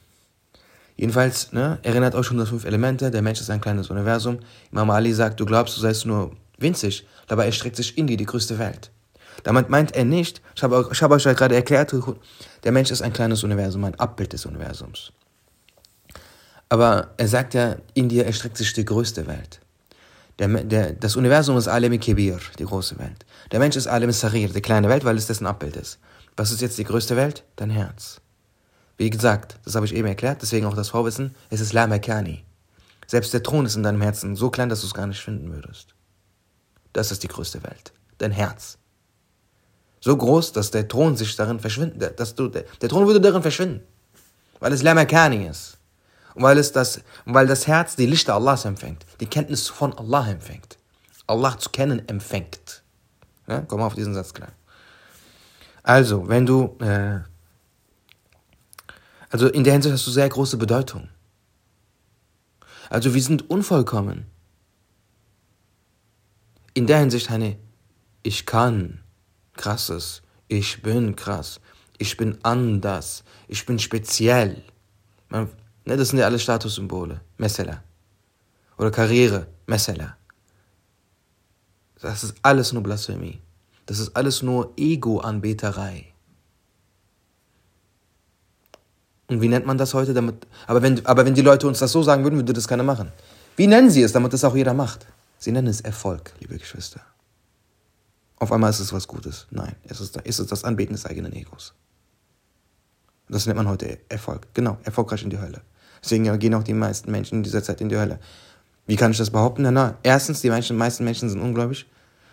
Jedenfalls, ne, erinnert euch schon das fünf Elemente, der Mensch ist ein kleines Universum. Imam Ali sagt, du glaubst, du seist nur winzig, dabei erstreckt sich in dir die größte Welt. Damit meint er nicht, ich habe, ich habe euch ja gerade erklärt, der Mensch ist ein kleines Universum, ein Abbild des Universums. Aber er sagt ja, in dir erstreckt sich die größte Welt. Der, der, das Universum ist Alem Kebir, die große Welt. Der Mensch ist Alem Sarir, die kleine Welt, weil es dessen Abbild ist. Was ist jetzt die größte Welt? Dein Herz. Wie gesagt, das habe ich eben erklärt, deswegen auch das Vorwissen, es ist La Mekani. Selbst der Thron ist in deinem Herzen so klein, dass du es gar nicht finden würdest. Das ist die größte Welt. Dein Herz. So groß, dass der Thron sich darin verschwindet, dass du, der, der Thron würde darin verschwinden. Weil es La Mekani ist. Und weil, es das, weil das Herz die Lichter Allahs empfängt, die Kenntnis von Allah empfängt. Allah zu kennen empfängt. Ja, komm auf diesen Satz klar. Also, wenn du äh, also in der Hinsicht hast du sehr große Bedeutung. Also wir sind unvollkommen. In der Hinsicht eine ich kann krasses, ich bin krass, ich bin anders, ich bin speziell. Man, ne, das sind ja alle Statussymbole, Messela. Oder Karriere, Messela. Das ist alles nur Blasphemie. Das ist alles nur Ego-Anbeterei. Und wie nennt man das heute? Damit, aber, wenn, aber wenn die Leute uns das so sagen würden, würde das keiner machen. Wie nennen sie es, damit das auch jeder macht? Sie nennen es Erfolg, liebe Geschwister. Auf einmal ist es was Gutes. Nein, es ist, es ist das Anbeten des eigenen Egos. Das nennt man heute Erfolg. Genau, erfolgreich in die Hölle. Deswegen gehen auch die meisten Menschen in dieser Zeit in die Hölle. Wie kann ich das behaupten? Na, na, erstens, die meisten, meisten Menschen sind ungläubig.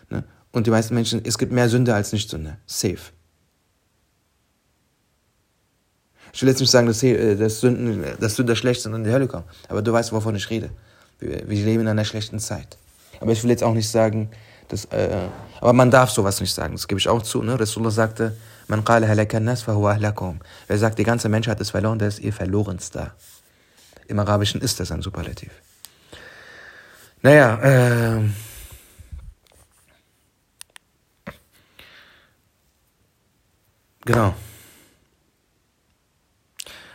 Ne? Und die meisten Menschen, es gibt mehr Sünde als Nicht-Sünde. Safe. Ich will jetzt nicht sagen, dass, äh, dass, Sünden, dass Sünder schlecht sind und in die Hölle kommen. Aber du weißt, wovon ich rede. Wir, wir leben in einer schlechten Zeit. Aber ich will jetzt auch nicht sagen, dass, äh, aber man darf sowas nicht sagen. Das gebe ich auch zu. Ne? Rasulullah sagte, man qala nas ahlakum. Wer sagt, die ganze Menschheit ist verloren, der ist ihr Verlorenster. Im Arabischen ist das ein Superlativ. Naja, äh, genau.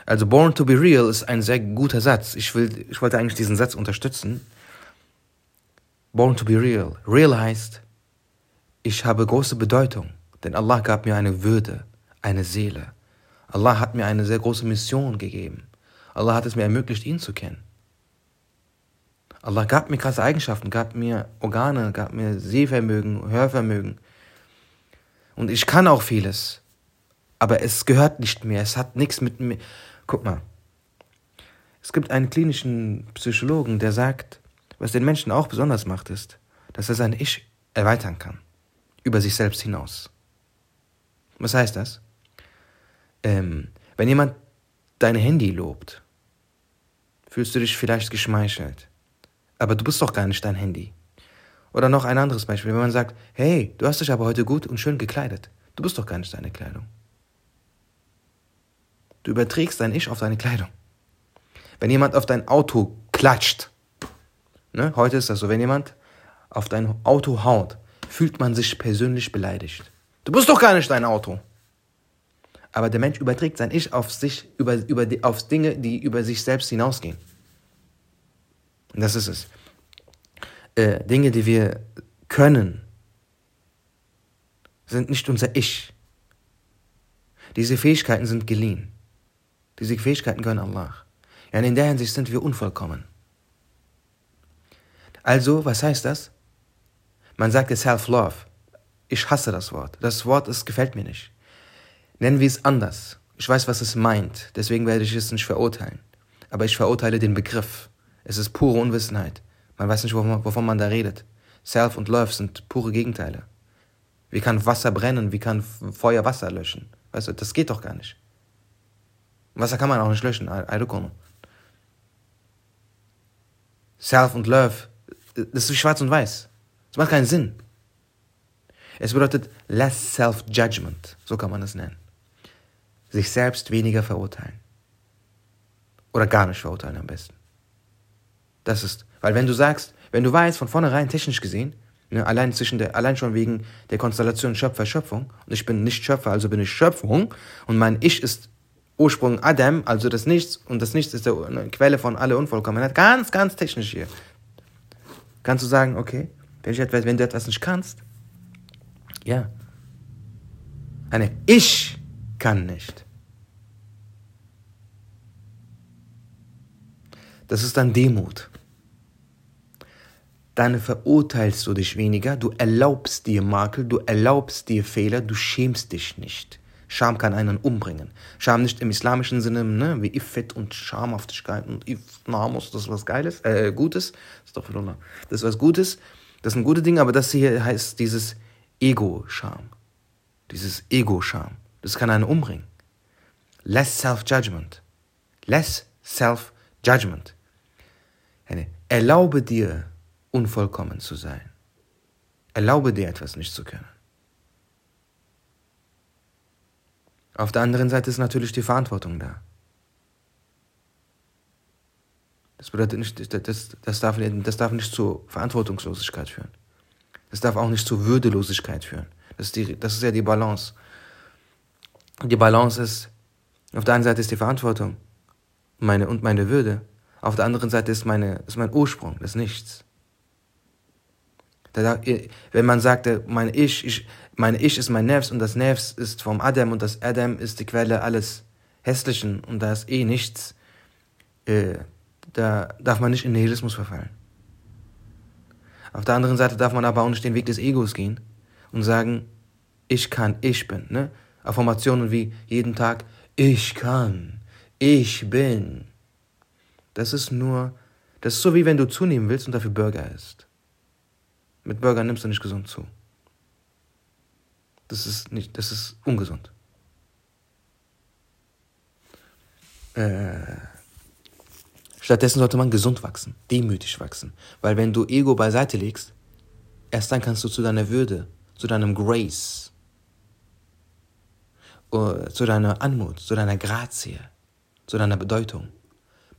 Also Born to be Real ist ein sehr guter Satz. Ich, will, ich wollte eigentlich diesen Satz unterstützen. Born to be Real. Real heißt, ich habe große Bedeutung, denn Allah gab mir eine Würde, eine Seele. Allah hat mir eine sehr große Mission gegeben. Allah hat es mir ermöglicht, ihn zu kennen. Allah gab mir krasse Eigenschaften, gab mir Organe, gab mir Sehvermögen, Hörvermögen. Und ich kann auch vieles. Aber es gehört nicht mehr. Es hat nichts mit mir. Guck mal. Es gibt einen klinischen Psychologen, der sagt, was den Menschen auch besonders macht, ist, dass er sein Ich erweitern kann. Über sich selbst hinaus. Was heißt das? Ähm, wenn jemand dein Handy lobt, fühlst du dich vielleicht geschmeichelt. Aber du bist doch gar nicht dein Handy. Oder noch ein anderes Beispiel, wenn man sagt, hey, du hast dich aber heute gut und schön gekleidet. Du bist doch gar nicht deine Kleidung. Du überträgst dein Ich auf deine Kleidung. Wenn jemand auf dein Auto klatscht, ne, heute ist das so, wenn jemand auf dein Auto haut, fühlt man sich persönlich beleidigt. Du bist doch gar nicht dein Auto. Aber der Mensch überträgt sein Ich auf sich, über, über auf Dinge, die über sich selbst hinausgehen. Und das ist es. Äh, Dinge, die wir können, sind nicht unser Ich. Diese Fähigkeiten sind geliehen. Diese Fähigkeiten gehören Allah. Ja, in der Hinsicht sind wir unvollkommen. Also, was heißt das? Man sagt es Self-Love. Ich hasse das Wort. Das Wort, es gefällt mir nicht. Nennen wir es anders. Ich weiß, was es meint, deswegen werde ich es nicht verurteilen. Aber ich verurteile den Begriff. Es ist pure Unwissenheit. Man weiß nicht, wovon, wovon man da redet. Self und Love sind pure Gegenteile. Wie kann Wasser brennen? Wie kann Feuer Wasser löschen? Weißt du, das geht doch gar nicht. Wasser kann man auch nicht löschen, Aidokono. Self und Love, das ist wie schwarz und weiß. Das macht keinen Sinn. Es bedeutet less self-judgment, so kann man es nennen sich selbst weniger verurteilen. Oder gar nicht verurteilen am besten. Das ist, weil wenn du sagst, wenn du weißt, von vornherein technisch gesehen, ne, allein, zwischen der, allein schon wegen der Konstellation Schöpfer-Schöpfung, und ich bin nicht Schöpfer, also bin ich Schöpfung, und mein Ich ist Ursprung Adam, also das Nichts, und das Nichts ist die Quelle von aller Unvollkommenheit, ganz, ganz technisch hier. Kannst du sagen, okay, wenn, etwas, wenn du etwas nicht kannst, ja. Eine Ich kann nicht. Das ist dann Demut. Dann verurteilst du dich weniger, du erlaubst dir Makel, du erlaubst dir Fehler, du schämst dich nicht. Scham kann einen umbringen. Scham nicht im islamischen Sinne, ne, wie Iffet und Schamhaftigkeit und Ifnamus, das ist was Geiles, äh, Gutes. Das ist was Gutes. Das sind gute Dinge, aber das hier heißt dieses Ego-Scham. Dieses Ego-Scham. Das kann einen umbringen. Less self-judgment. Less self-judgment. Erlaube dir, unvollkommen zu sein. Erlaube dir etwas nicht zu können. Auf der anderen Seite ist natürlich die Verantwortung da. Das bedeutet nicht, das, das, darf, das darf nicht zu Verantwortungslosigkeit führen. Das darf auch nicht zu Würdelosigkeit führen. Das ist, die, das ist ja die Balance. Die Balance ist, auf der einen Seite ist die Verantwortung meine, und meine Würde, auf der anderen Seite ist, meine, ist mein Ursprung, das Nichts. Wenn man sagt, mein Ich, ich, mein Ich ist mein Nervs und das Nervs ist vom Adam und das Adam ist die Quelle alles Hässlichen und da ist eh nichts, äh, da darf man nicht in Nihilismus verfallen. Auf der anderen Seite darf man aber auch nicht den Weg des Egos gehen und sagen, ich kann, ich bin. Ne? Affirmationen wie jeden Tag, ich kann, ich bin. Das ist nur, das ist so wie wenn du zunehmen willst und dafür Burger isst. Mit Burger nimmst du nicht gesund zu. Das ist nicht, das ist ungesund. Äh, stattdessen sollte man gesund wachsen, demütig wachsen. Weil wenn du Ego beiseite legst, erst dann kannst du zu deiner Würde, zu deinem Grace, uh, zu deiner Anmut, zu deiner Grazie, zu deiner Bedeutung.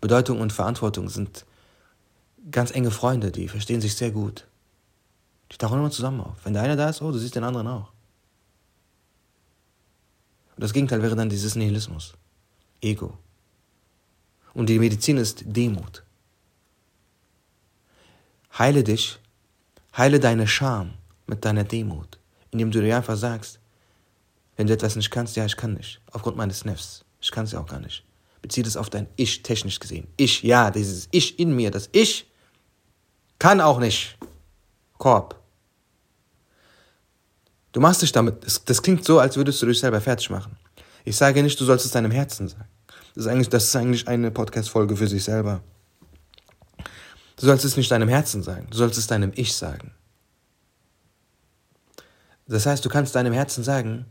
Bedeutung und Verantwortung sind ganz enge Freunde, die verstehen sich sehr gut. Die tauchen immer zusammen auf. Wenn der eine da ist, oh, du siehst den anderen auch. Das Gegenteil wäre dann dieses Nihilismus. Ego. Und die Medizin ist Demut. Heile dich, heile deine Scham mit deiner Demut, indem du dir einfach sagst, wenn du etwas nicht kannst, ja, ich kann nicht, aufgrund meines Nefs. Ich kann es ja auch gar nicht. Bezieht es auf dein Ich, technisch gesehen. Ich, ja, dieses Ich in mir, das Ich kann auch nicht. Korb. Du machst dich damit, das, klingt so, als würdest du dich selber fertig machen. Ich sage nicht, du sollst es deinem Herzen sagen. Das ist eigentlich, das ist eigentlich eine Podcast-Folge für sich selber. Du sollst es nicht deinem Herzen sagen, du sollst es deinem Ich sagen. Das heißt, du kannst deinem Herzen sagen,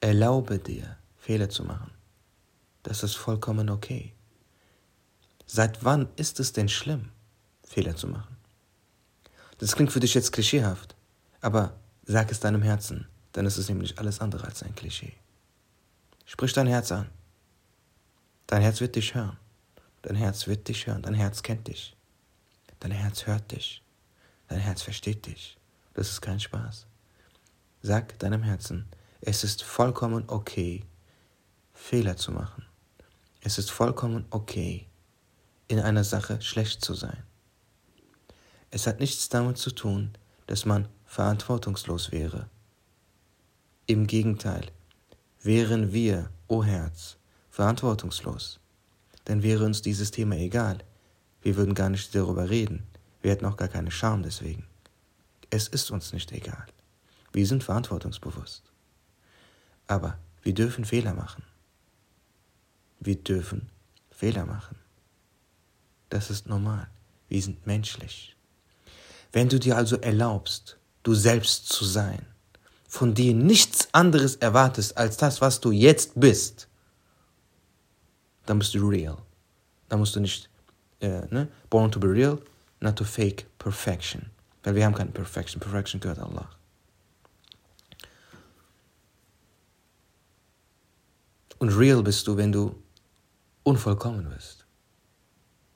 erlaube dir, Fehler zu machen. Das ist vollkommen okay. Seit wann ist es denn schlimm, Fehler zu machen? Das klingt für dich jetzt klischeehaft, aber sag es deinem Herzen, ist es nämlich alles andere als ein Klischee. Sprich dein Herz an. Dein Herz wird dich hören. Dein Herz wird dich hören. Dein Herz kennt dich. Dein Herz hört dich. Dein Herz versteht dich. Das ist kein Spaß. Sag deinem Herzen, es ist vollkommen okay, Fehler zu machen. Es ist vollkommen okay, in einer Sache schlecht zu sein. Es hat nichts damit zu tun, dass man verantwortungslos wäre. Im Gegenteil, wären wir, o oh Herz, verantwortungslos, dann wäre uns dieses Thema egal. Wir würden gar nicht darüber reden. Wir hätten auch gar keine Scham deswegen. Es ist uns nicht egal. Wir sind verantwortungsbewusst. Aber wir dürfen Fehler machen. Wir dürfen Fehler machen. Das ist normal. Wir sind menschlich. Wenn du dir also erlaubst, du selbst zu sein, von dir nichts anderes erwartest als das, was du jetzt bist, dann bist du real. Dann musst du nicht, äh, ne? Born to be real, not to fake perfection. Weil wir haben keine Perfection. Perfection gehört Allah. Und real bist du, wenn du unvollkommen bist.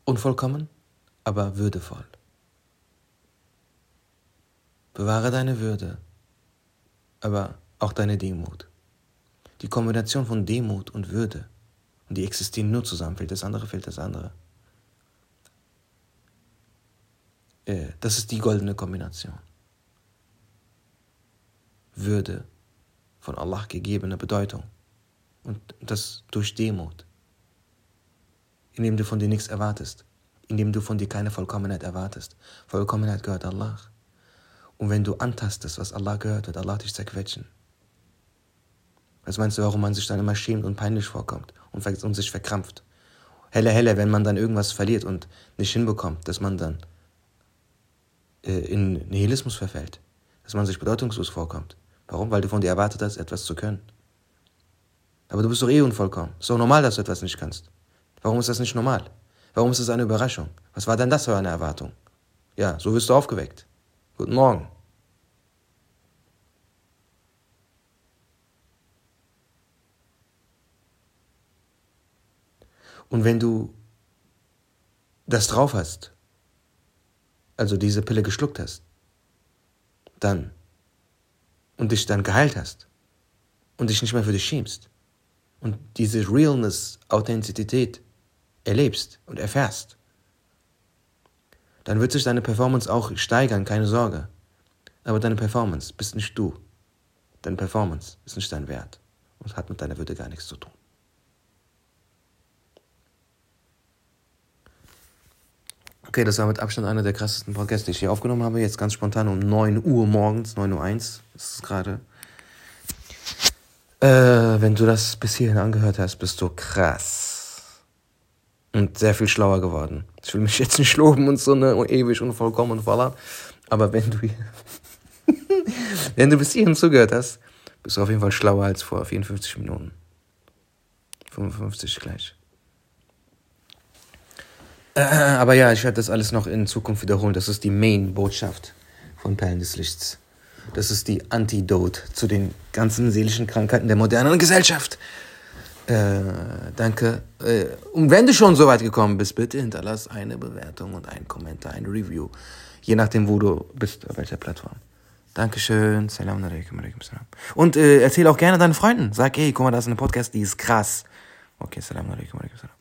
Unvollkommen, aber würdevoll. Bewahre deine Würde, aber auch deine Demut. Die Kombination von Demut und Würde und die existieren nur zusammen. Fehlt das andere, fehlt das andere. Äh, das ist die goldene Kombination. Würde von Allah gegebene Bedeutung. Und das durch Demut. Indem du von dir nichts erwartest. Indem du von dir keine Vollkommenheit erwartest. Vollkommenheit gehört Allah. Und wenn du antastest, was Allah gehört, wird Allah dich zerquetschen. Was meinst du, warum man sich dann immer schämt und peinlich vorkommt und, sich verkrampft? Helle, helle, wenn man dann irgendwas verliert und nicht hinbekommt, dass man dann äh, in Nihilismus verfällt, dass man sich bedeutungslos vorkommt. Warum? Weil du von dir erwartet hast, etwas zu können. Aber du bist doch eh unvollkommen. Ist doch normal, dass du etwas nicht kannst. Warum ist das nicht normal? Warum ist das eine Überraschung? Was war denn das für eine Erwartung? Ja, so wirst du aufgeweckt. Guten Morgen. Und wenn du das drauf hast, also diese Pille geschluckt hast, dann und dich dann geheilt hast und dich nicht mehr für dich schämst und diese Realness, Authentizität erlebst und erfährst, dann wird sich deine Performance auch steigern, keine Sorge. Aber deine Performance bist nicht du. Deine Performance ist nicht dein Wert und hat mit deiner Würde gar nichts zu tun. Okay, das war mit Abstand einer der krassesten Podcasts, die ich hier aufgenommen habe. Jetzt ganz spontan um 9 Uhr morgens, 9.01 Uhr ist es gerade. Äh, wenn du das bis hierhin angehört hast, bist du krass. Und sehr viel schlauer geworden. Ich will mich jetzt nicht loben und so ne, ewig und vollkommen und voller. Aber wenn du <laughs> wenn du bis hierhin zugehört hast, bist du auf jeden Fall schlauer als vor 54 Minuten. 55 gleich. Äh, aber ja, ich werde das alles noch in Zukunft wiederholen. Das ist die Main-Botschaft von Perlen des Lichts. Das ist die Antidote zu den ganzen seelischen Krankheiten der modernen Gesellschaft. Äh, danke. Äh, und wenn du schon so weit gekommen bist, bitte hinterlass eine Bewertung und einen Kommentar, ein Review. Je nachdem, wo du bist, auf welcher Plattform. Dankeschön. Salam alaikum. alaikum salam. Und äh, erzähl auch gerne deinen Freunden. Sag, ey, guck mal, da ist eine Podcast, die ist krass. Okay, salam alaikum. alaikum salam.